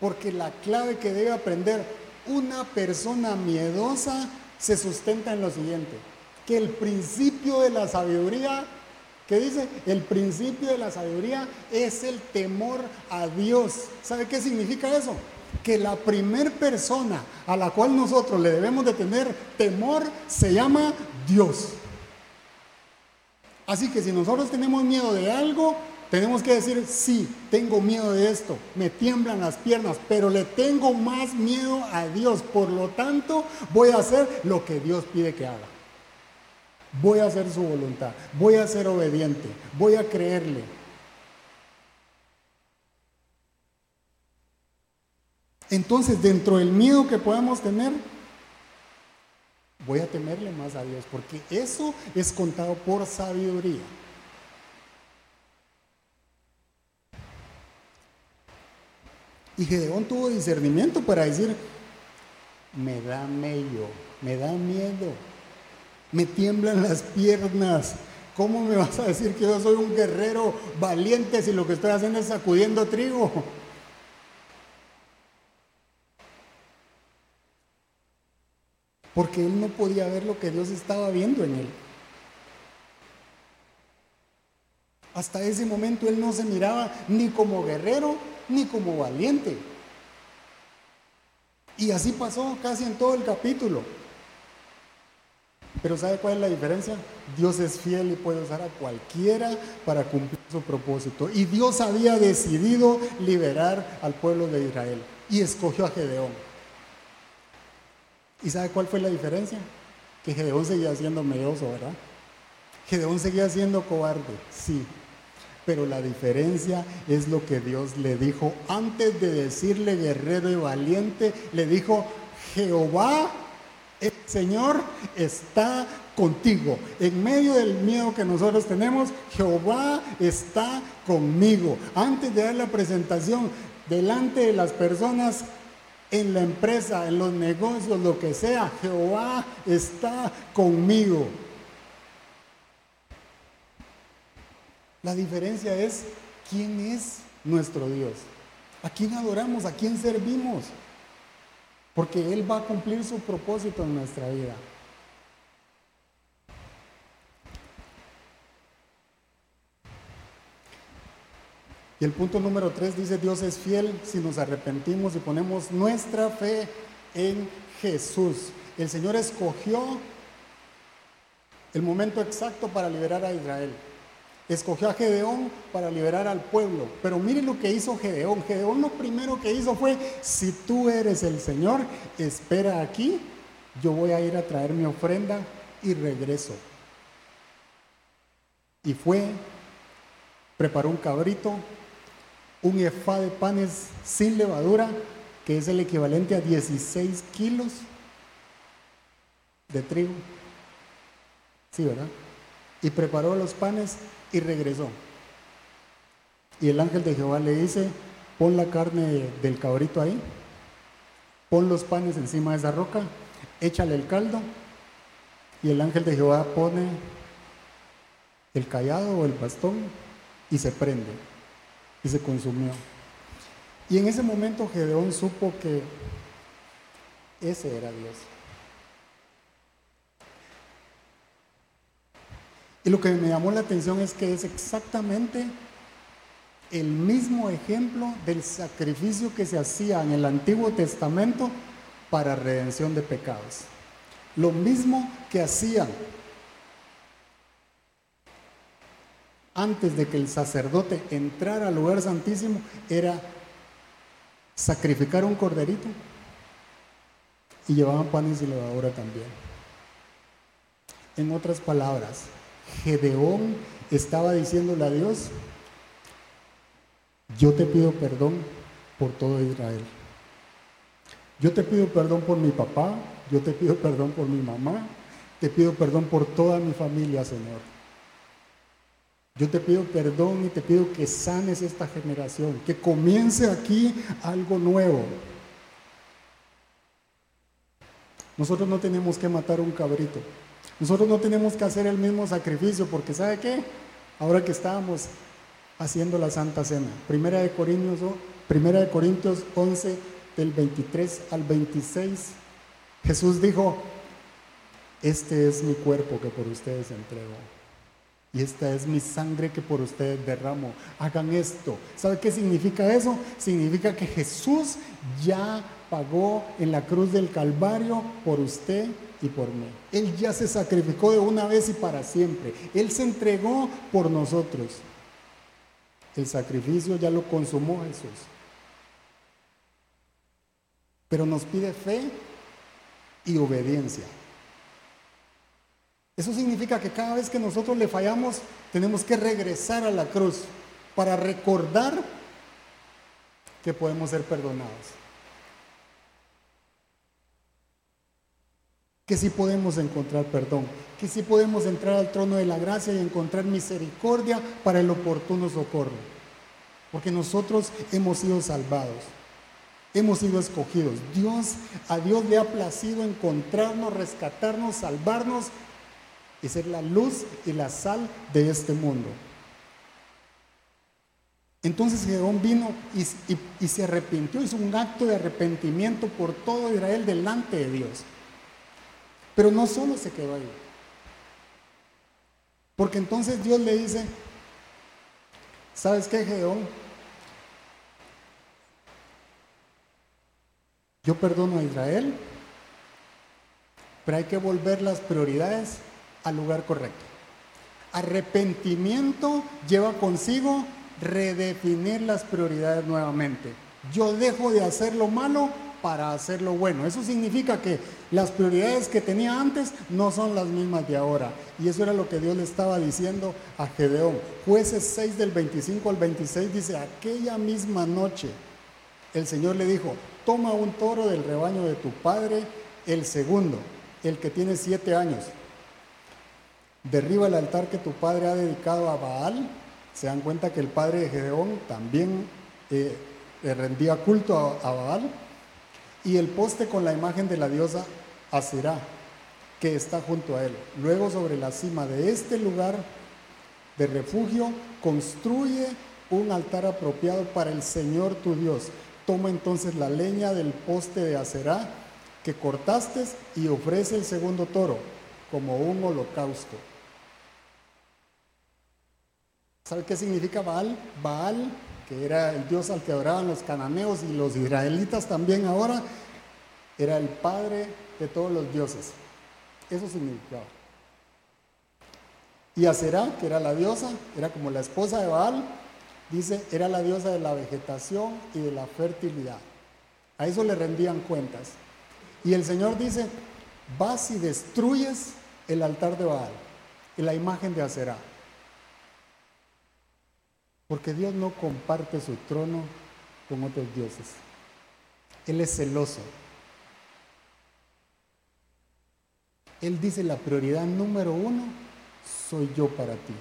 Porque la clave que debe aprender una persona miedosa se sustenta en lo siguiente, que el principio de la sabiduría, ¿qué dice? El principio de la sabiduría es el temor a Dios. ¿Sabe qué significa eso? Que la primer persona a la cual nosotros le debemos de tener temor se llama Dios. Así que si nosotros tenemos miedo de algo, tenemos que decir, sí, tengo miedo de esto, me tiemblan las piernas, pero le tengo más miedo a Dios. Por lo tanto, voy a hacer lo que Dios pide que haga. Voy a hacer su voluntad, voy a ser obediente, voy a creerle. Entonces, dentro del miedo que podamos tener, voy a temerle más a Dios, porque eso es contado por sabiduría. Y Gedeón tuvo discernimiento para decir, me da medio, me da miedo, me tiemblan las piernas. ¿Cómo me vas a decir que yo soy un guerrero valiente si lo que estoy haciendo es sacudiendo trigo? Porque él no podía ver lo que Dios estaba viendo en él. Hasta ese momento él no se miraba ni como guerrero ni como valiente. Y así pasó casi en todo el capítulo. Pero ¿sabe cuál es la diferencia? Dios es fiel y puede usar a cualquiera para cumplir su propósito. Y Dios había decidido liberar al pueblo de Israel y escogió a Gedeón. ¿Y sabe cuál fue la diferencia? Que Gedeón seguía siendo medioso, ¿verdad? Gedeón seguía siendo cobarde, sí, pero la diferencia es lo que Dios le dijo. Antes de decirle guerrero y valiente, le dijo, Jehová, el Señor está contigo. En medio del miedo que nosotros tenemos, Jehová está conmigo. Antes de dar la presentación delante de las personas en la empresa, en los negocios, lo que sea, Jehová está conmigo. La diferencia es quién es nuestro Dios. ¿A quién adoramos? ¿A quién servimos? Porque Él va a cumplir su propósito en nuestra vida. Y el punto número tres dice, Dios es fiel si nos arrepentimos y ponemos nuestra fe en Jesús. El Señor escogió el momento exacto para liberar a Israel escogió a Gedeón para liberar al pueblo. Pero miren lo que hizo Gedeón. Gedeón lo primero que hizo fue, si tú eres el Señor, espera aquí, yo voy a ir a traer mi ofrenda y regreso. Y fue, preparó un cabrito, un efá de panes sin levadura, que es el equivalente a 16 kilos de trigo. Sí, ¿verdad? Y preparó los panes y regresó. Y el ángel de Jehová le dice, pon la carne del cabrito ahí, pon los panes encima de esa roca, échale el caldo, y el ángel de Jehová pone el callado o el bastón y se prende, y se consumió. Y en ese momento Gedeón supo que ese era Dios. Y lo que me llamó la atención es que es exactamente el mismo ejemplo del sacrificio que se hacía en el Antiguo Testamento para redención de pecados. Lo mismo que hacían antes de que el sacerdote entrara al lugar santísimo era sacrificar un corderito y llevaban panes y levadura también. En otras palabras, Gedeón estaba diciéndole a Dios, yo te pido perdón por todo Israel. Yo te pido perdón por mi papá, yo te pido perdón por mi mamá, te pido perdón por toda mi familia, Señor. Yo te pido perdón y te pido que sanes esta generación, que comience aquí algo nuevo. Nosotros no tenemos que matar un cabrito. Nosotros no tenemos que hacer el mismo sacrificio porque ¿sabe qué? Ahora que estábamos haciendo la Santa Cena, Primera de Corintios, Primera de Corintios 11 del 23 al 26, Jesús dijo, este es mi cuerpo que por ustedes entregó. Y esta es mi sangre que por ustedes derramo. Hagan esto. ¿Sabe qué significa eso? Significa que Jesús ya pagó en la cruz del Calvario por usted y por mí. Él ya se sacrificó de una vez y para siempre. Él se entregó por nosotros. El sacrificio ya lo consumó Jesús. Pero nos pide fe y obediencia. Eso significa que cada vez que nosotros le fallamos, tenemos que regresar a la cruz para recordar que podemos ser perdonados. Que sí podemos encontrar perdón, que sí podemos entrar al trono de la gracia y encontrar misericordia para el oportuno socorro. Porque nosotros hemos sido salvados, hemos sido escogidos. Dios, a Dios le ha placido encontrarnos, rescatarnos, salvarnos y ser la luz y la sal de este mundo. Entonces Gedeón vino y, se arrepintió, hizo un acto de arrepentimiento por todo Israel delante de Dios. Pero no solo se quedó ahí. Porque entonces Dios le dice, ¿sabes qué, Gedeón? Yo perdono a Israel, pero hay que volver las prioridades al lugar correcto. Arrepentimiento lleva consigo redefinir las prioridades nuevamente. Yo dejo de hacer lo malo para hacer lo bueno. Eso significa que las prioridades que tenía antes no son las mismas de ahora. Y eso era lo que Dios le estaba diciendo a Gedeón. Jueces 6 del 25 al 26 dice, aquella misma noche el Señor le dijo, toma un toro del rebaño de tu padre, el segundo, el que tiene siete años derriba el altar que tu padre ha dedicado a Baal. Se dan cuenta que el padre de Gedeón también eh, rendía culto a, Baal. Y el poste con la imagen de la diosa Aserá, que está junto a él. Luego sobre la cima de este lugar de refugio, construye un altar apropiado para el Señor tu Dios. Toma entonces la leña del poste de Aserá que cortaste y ofrece el segundo toro como un holocausto. ¿Sabe qué significa Baal? Baal, que era el dios al que adoraban los cananeos y los israelitas también ahora, era el padre de todos los dioses. Eso significaba. Y Aserá, que era la diosa, era como la esposa de Baal, dice, era la diosa de la vegetación y de la fertilidad. A eso le rendían cuentas. Y el Señor dice, vas y destruyes el altar de Baal y la imagen de Aserá. Porque Dios no comparte su trono con otros dioses. Él es celoso. Él dice la prioridad número uno, soy yo para ti.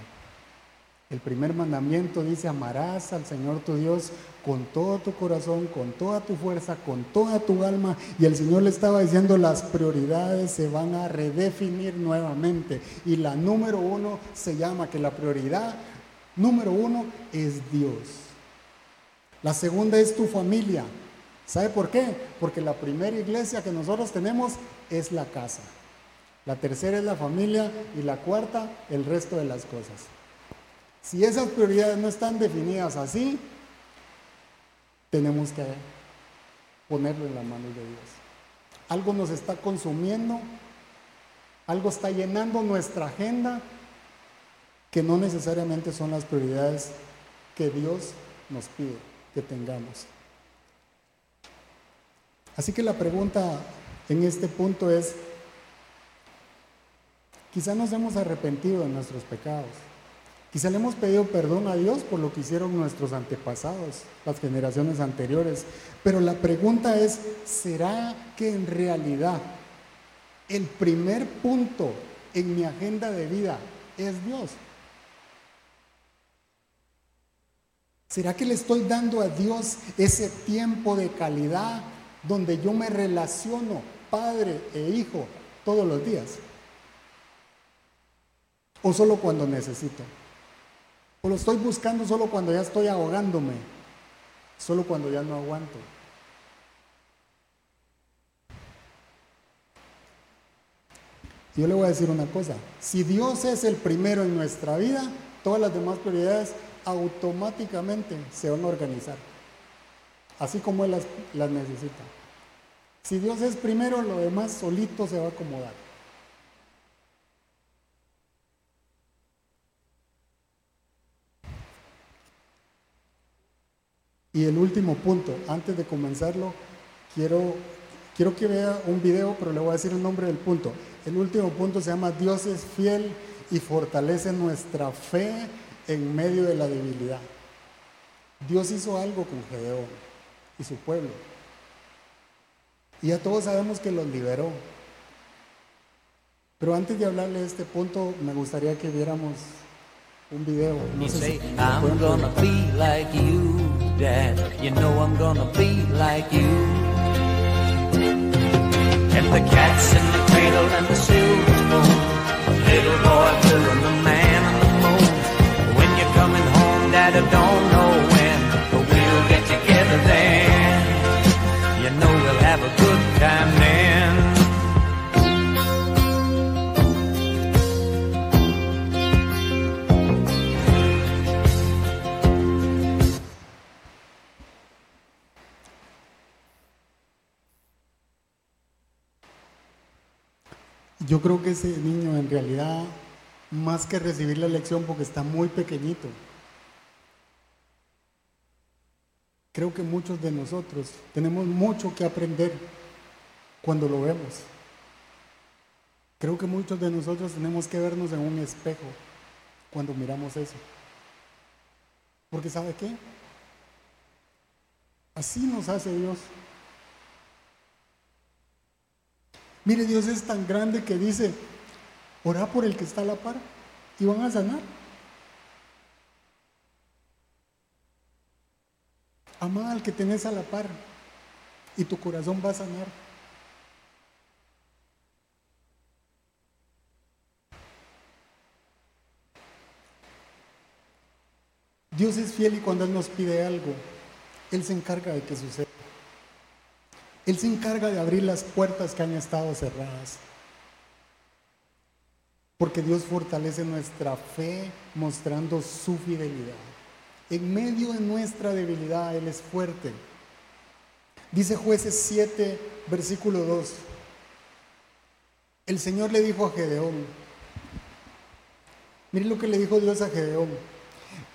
El primer mandamiento dice, amarás al Señor tu Dios con todo tu corazón, con toda tu fuerza, con toda tu alma. Y el Señor le estaba diciendo, las prioridades se van a redefinir nuevamente. Y la número uno se llama que la prioridad Número uno es Dios. La segunda es tu familia. ¿Sabe por qué? Porque la primera iglesia que nosotros tenemos es la casa. La tercera es la familia y la cuarta el resto de las cosas. Si esas prioridades no están definidas así, tenemos que ponerlo en la mano de Dios. Algo nos está consumiendo, algo está llenando nuestra agenda que no necesariamente son las prioridades que Dios nos pide que tengamos. Así que la pregunta en este punto es, quizá nos hemos arrepentido de nuestros pecados, Quizá le hemos pedido perdón a Dios por lo que hicieron nuestros antepasados, las generaciones anteriores. Pero la pregunta es, ¿será que en realidad el primer punto en mi agenda de vida es Dios? ¿Será que le estoy dando a Dios ese tiempo de calidad donde yo me relaciono, padre e hijo, todos los días? ¿O solo cuando necesito? ¿O lo estoy buscando solo cuando ya estoy ahogándome? Solo cuando ya no aguanto. Yo le voy a decir una cosa, si Dios es el primero en nuestra vida, todas las demás prioridades automáticamente se van a organizar, así como Él las, necesita. Si Dios es primero, lo demás solito se va a acomodar. Y el último punto, antes de comenzarlo, quiero, quiero que vea un video, pero le voy a decir el nombre del punto. El último punto se llama Dios es fiel y fortalece nuestra fe en medio de la debilidad. Dios hizo algo con Gedeón y su pueblo. Y ya todos sabemos que los liberó. Pero antes de hablarle de este punto, me gustaría que viéramos un video. No sé si I'm gonna be like you, Dad. You know I'm gonna be like you. And the cats in the cradle and the silver spoon. Little boy blue the Dad, I don't know when, but we'll get together then. You know we'll have a good time then. Yo creo que ese niño en realidad, más que recibir la lección porque está muy pequeñito, creo que muchos de nosotros tenemos mucho que aprender cuando lo vemos. Creo que muchos de nosotros tenemos que vernos en un espejo cuando miramos eso. Porque ¿sabe qué? Así nos hace Dios. Mire, Dios es tan grande que dice, ora por el que está a la par y van a sanar. Ama al que tenés a la par y tu corazón va a sanar. Dios es fiel y cuando Él nos pide algo, Él se encarga de que suceda. Él se encarga de abrir las puertas que han estado cerradas. Porque Dios fortalece nuestra fe mostrando su fidelidad. En medio de nuestra debilidad, Él es fuerte. Dice jueces 7, versículo 2. El Señor le dijo a Gedeón, miren lo que le dijo Dios a Gedeón,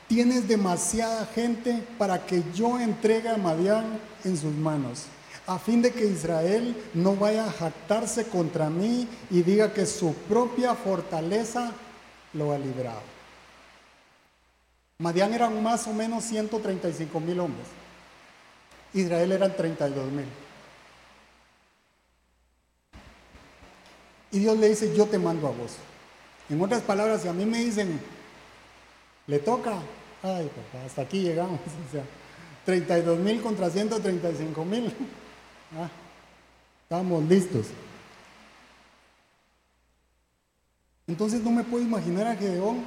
tienes demasiada gente para que yo entregue a Madián en sus manos a fin de que Israel no vaya a jactarse contra mí y diga que su propia fortaleza lo ha librado. Madián eran más o menos 135 mil hombres. Israel eran 32 mil. Y Dios le dice, yo te mando a vos. En otras palabras, si a mí me dicen, le toca, ay papá, hasta aquí llegamos. O sea, 32 mil contra 135 mil. Ah, estamos listos. Entonces no me puedo imaginar a Gedeón.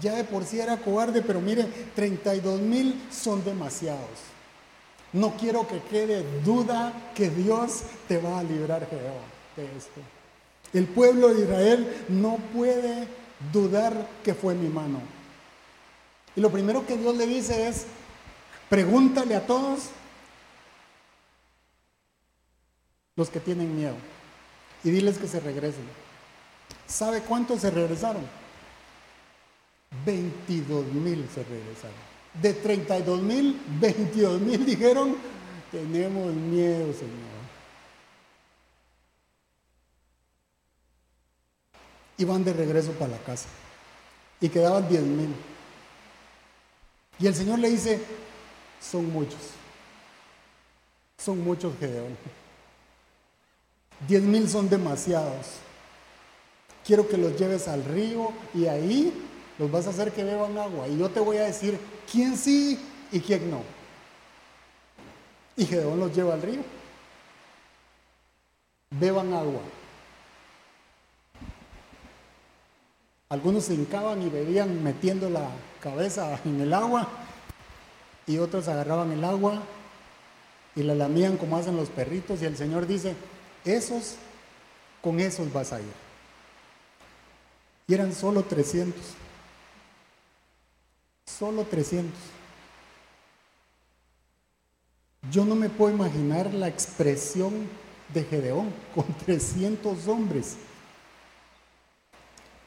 Ya de por sí era cobarde, pero mire, 32 mil son demasiados. No quiero que quede duda que Dios te va a librar, Gedeón, de esto. El pueblo de Israel no puede dudar que fue mi mano. Y lo primero que Dios le dice es, pregúntale a todos los que tienen miedo, y diles que se regresen. ¿Sabe cuántos se regresaron? 22 mil se regresaron. De 32 mil, 22 mil dijeron, tenemos miedo, Señor. Y van de regreso para la casa. y quedaban diez mil. Y el Señor le dice, son muchos, son muchos Gedeón. Diez mil son demasiados. Quiero que los lleves al río y ahí los vas a hacer que beban agua. Y yo te voy a decir quién sí y quién no. Y Gedeón los lleva al río. Beban agua. Algunos se hincaban y bebían metiendo la cabeza en el agua y otros agarraban el agua y la lamían como hacen los perritos y el Señor dice, esos, con esos vas a ir. Y eran solo 300. Solo 300. Yo no me puedo imaginar la expresión de Gedeón con 300 hombres.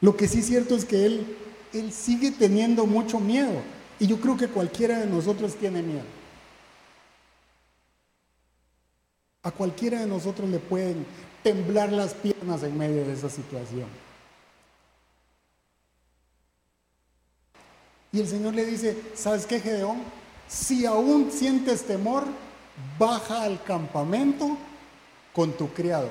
Lo que sí es cierto es que él, él sigue teniendo mucho miedo. Y yo creo que cualquiera de nosotros tiene miedo. A cualquiera de nosotros le pueden temblar las piernas en medio de esa situación. Y el Señor le dice, ¿sabes qué, Gedeón? Si aún sientes temor, baja al campamento con tu criado.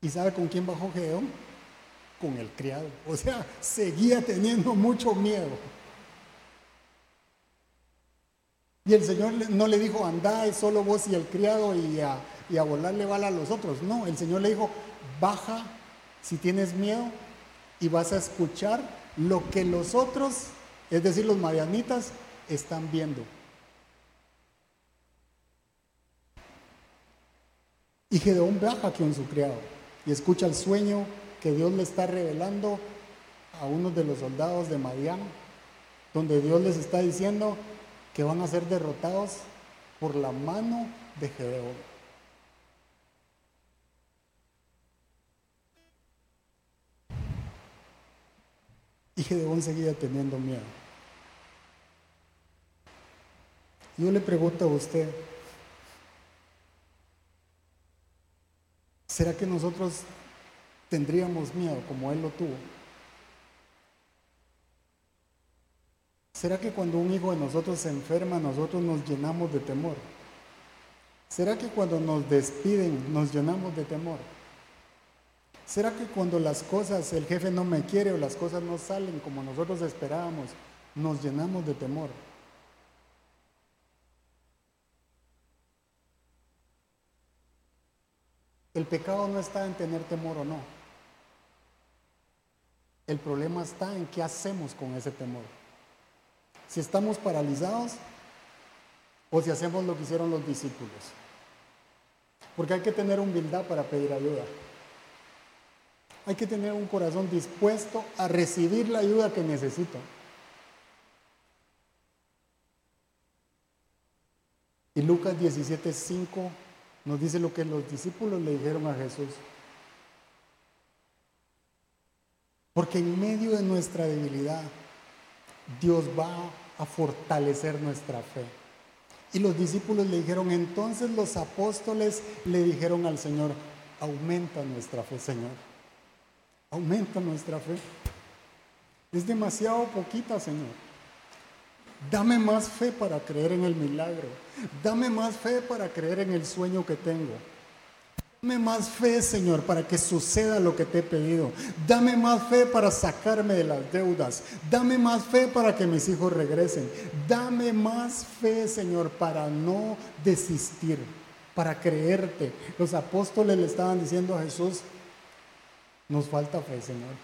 ¿Y sabe con quién bajó Gedeón? Con el criado. O sea, seguía teniendo mucho miedo. Y el Señor no le dijo, anda, solo vos y el criado y a, y a volarle bala a los otros. No, el Señor le dijo, baja si tienes miedo y vas a escuchar lo que los otros, es decir, los marianitas, están viendo. Y Gedeón baja con su criado y escucha el sueño que Dios le está revelando a uno de los soldados de Madián, donde Dios les está diciendo que van a ser derrotados por la mano de Gedeón. Y Gedeón seguía teniendo miedo. Yo le pregunto a usted, ¿será que nosotros tendríamos miedo como él lo tuvo? ¿Será que cuando un hijo de nosotros se enferma, nosotros nos llenamos de temor? ¿Será que cuando nos despiden, nos llenamos de temor? ¿Será que cuando las cosas, el jefe no me quiere o las cosas no salen como nosotros esperábamos, nos llenamos de temor? El pecado no está en tener temor o no. El problema está en qué hacemos con ese temor si estamos paralizados o si hacemos lo que hicieron los discípulos. Porque hay que tener humildad para pedir ayuda. Hay que tener un corazón dispuesto a recibir la ayuda que necesito. Y Lucas 17:5 nos dice lo que los discípulos le dijeron a Jesús. Porque en medio de nuestra debilidad, Dios va a fortalecer nuestra fe. Y los discípulos le dijeron, entonces los apóstoles le dijeron al Señor, aumenta nuestra fe, Señor. Aumenta nuestra fe. Es demasiado poquita, Señor. Dame más fe para creer en el milagro. Dame más fe para creer en el sueño que tengo. Dame más fe, Señor, para que suceda lo que te he pedido. Dame más fe para sacarme de las deudas. Dame más fe para que mis hijos regresen. Dame más fe, Señor, para no desistir, para creerte. Los apóstoles le estaban diciendo a Jesús, nos falta fe, Señor.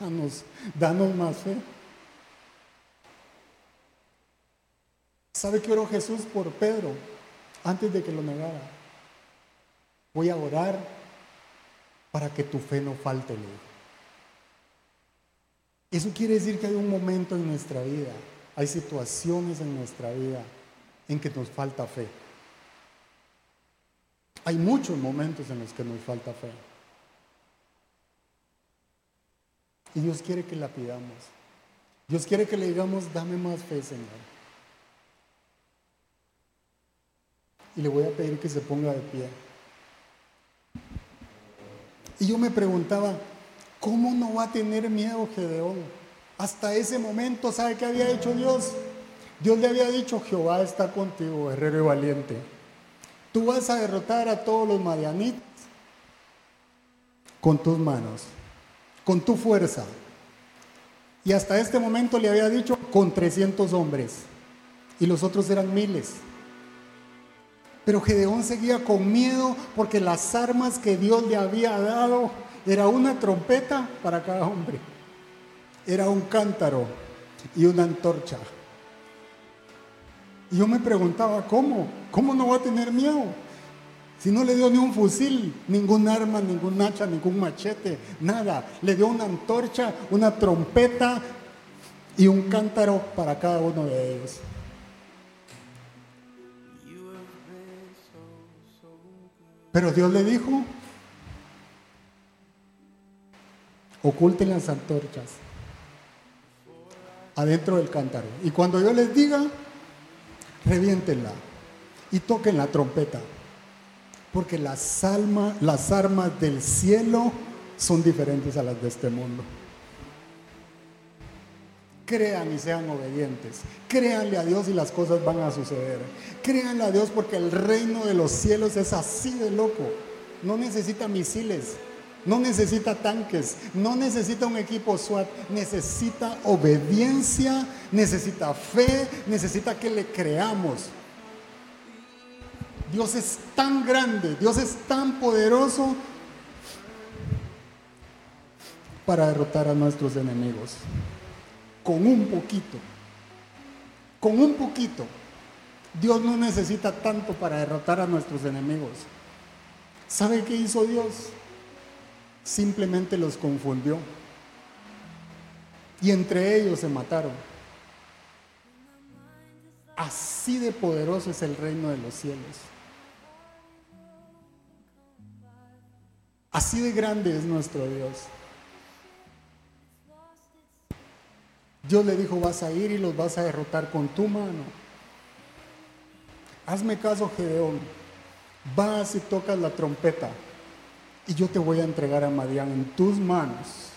Danos, danos más fe. ¿Sabe qué oró Jesús por Pedro antes de que lo negara? Voy a orar para que tu fe no falte, Eso quiere decir que hay un momento en nuestra vida, hay situaciones en nuestra vida en que nos falta fe. Hay muchos momentos en los que nos falta fe. Y Dios quiere que la pidamos. Dios quiere que le digamos, dame más fe, Señor. Y le voy a pedir que se ponga de pie. Y yo me preguntaba, ¿cómo no va a tener miedo Gedeón? Hasta ese momento, ¿sabe qué había hecho Dios? Dios le había dicho, Jehová está contigo, guerrero y valiente. Tú vas a derrotar a todos los madianitas con tus manos, con tu fuerza. Y hasta este momento le había dicho con 300 hombres. Y los otros eran miles. Pero Gedeón seguía con miedo porque las armas que Dios le había dado era una trompeta para cada hombre. Era un cántaro y una antorcha. Y yo me preguntaba, ¿cómo? ¿Cómo no va a tener miedo? Si no le dio ni un fusil, ningún arma, ningún hacha, ningún machete, nada. Le dio una antorcha, una trompeta y un cántaro para cada uno de ellos. Pero Dios le dijo, oculten las antorchas adentro del cántaro. Y cuando yo les diga, reviéntenla y toquen la trompeta. Porque las, las armas del cielo son diferentes a las de este mundo. Crean y sean obedientes. Créanle a Dios y las cosas van a suceder. Créanle a Dios porque el reino de los cielos es así de loco. No necesita misiles, no necesita tanques, no necesita un equipo SWAT, necesita obediencia, necesita fe, necesita que le creamos. Dios es tan grande, Dios es tan poderoso para derrotar a nuestros enemigos. Con un poquito, con un poquito. Dios no necesita tanto para derrotar a nuestros enemigos. ¿Sabe qué hizo Dios? Simplemente los confundió. Y entre ellos se mataron. Así de poderoso es el reino de los cielos. Así de grande es nuestro Dios. Dios le dijo, vas a ir y los vas a derrotar con tu mano. Hazme caso, Gedeón. Vas y tocas la trompeta y yo te voy a entregar a Madián en tus manos.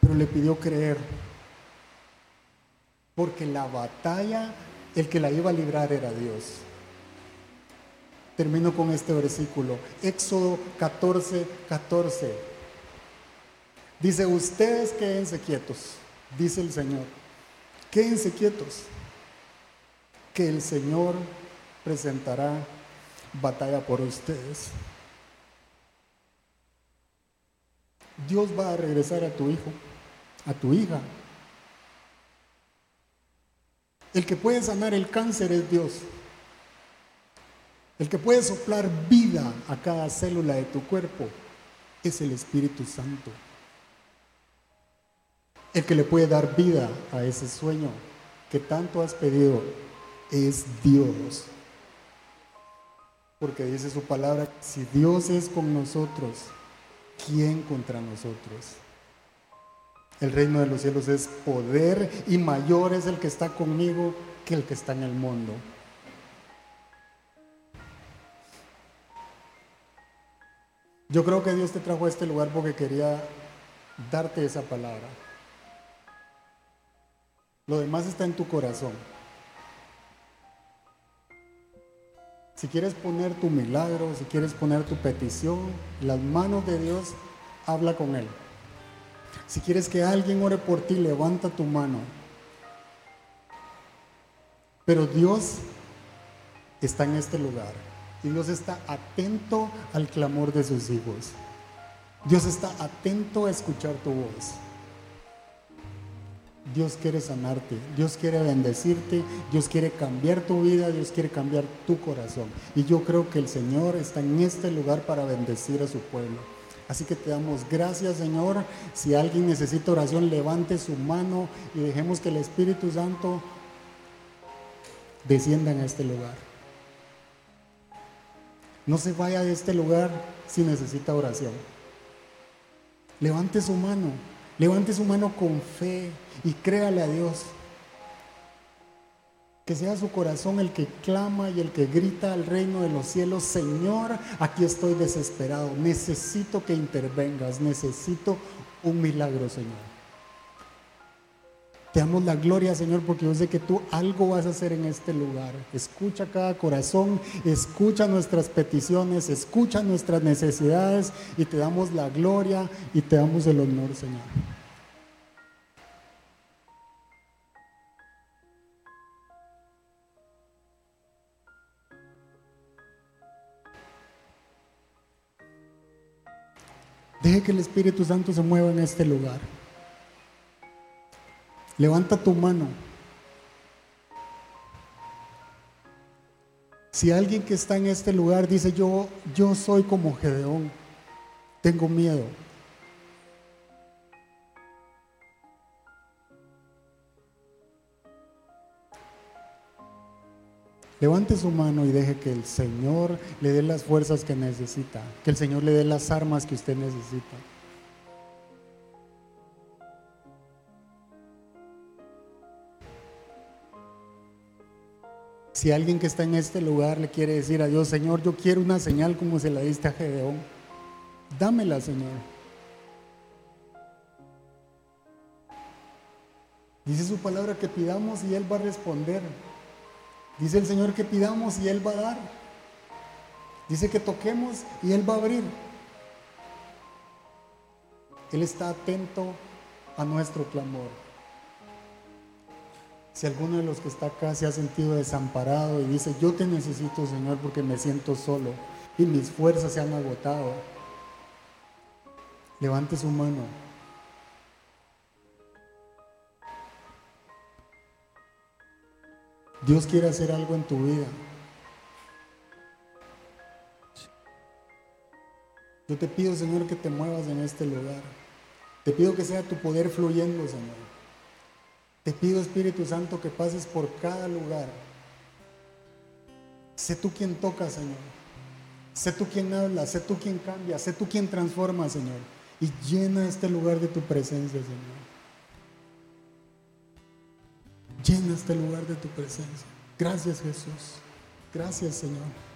Pero le pidió creer, porque la batalla, el que la iba a librar era Dios. Termino con este versículo, Éxodo 14, 14. Dice, ustedes quédense quietos, dice el Señor, quédense quietos, que el Señor presentará batalla por ustedes. Dios va a regresar a tu hijo, a tu hija. El que puede sanar el cáncer es Dios. El que puede soplar vida a cada célula de tu cuerpo es el Espíritu Santo. El que le puede dar vida a ese sueño que tanto has pedido es Dios. Porque dice su palabra, si Dios es con nosotros, ¿quién contra nosotros? El reino de los cielos es poder y mayor es el que está conmigo que el que está en el mundo. Yo creo que Dios te trajo a este lugar porque quería darte esa palabra. Lo demás está en tu corazón. Si quieres poner tu milagro, si quieres poner tu petición, las manos de Dios, habla con Él. Si quieres que alguien ore por ti, levanta tu mano. Pero Dios está en este lugar. Dios está atento al clamor de sus hijos. Dios está atento a escuchar tu voz. Dios quiere sanarte, Dios quiere bendecirte, Dios quiere cambiar tu vida, Dios quiere cambiar tu corazón. Y yo creo que el Señor está en este lugar para bendecir a su pueblo. Así que te damos gracias, Señor. Si alguien necesita oración, levante su mano y dejemos que el Espíritu Santo descienda en este lugar. No se vaya de este lugar si necesita oración. Levante su mano, levante su mano con fe y créale a Dios que sea su corazón el que clama y el que grita al reino de los cielos, Señor, aquí estoy desesperado, necesito que intervengas, necesito un milagro, Señor. Te damos la gloria, Señor, porque yo sé que tú algo vas a hacer en este lugar. Escucha cada corazón, escucha nuestras peticiones, escucha nuestras necesidades y te damos la gloria y te damos el honor, Señor. Deje que el Espíritu Santo se mueva en este lugar. Levanta tu mano. Si alguien que está en este lugar dice, yo, yo soy como Gedeón, tengo miedo. Levante su mano y deje que el Señor le dé las fuerzas que necesita, que el Señor le dé las armas que usted necesita. Si alguien que está en este lugar le quiere decir a Dios, Señor, yo quiero una señal como se la diste a Gedeón, dámela, Señor. Dice su palabra que pidamos y Él va a responder. Dice el Señor que pidamos y Él va a dar. Dice que toquemos y Él va a abrir. Él está atento a nuestro clamor. Si alguno de los que está acá se ha sentido desamparado y dice, yo te necesito Señor porque me siento solo y mis fuerzas se han agotado, levante su mano. Dios quiere hacer algo en tu vida. Yo te pido, Señor, que te muevas en este lugar. Te pido que sea tu poder fluyendo, Señor. Te pido, Espíritu Santo, que pases por cada lugar. Sé tú quien toca, Señor. Sé tú quien habla, sé tú quien cambia, sé tú quien transforma, Señor. Y llena este lugar de tu presencia, Señor. Llena este lugar de tu presencia. Gracias, Jesús. Gracias, Señor.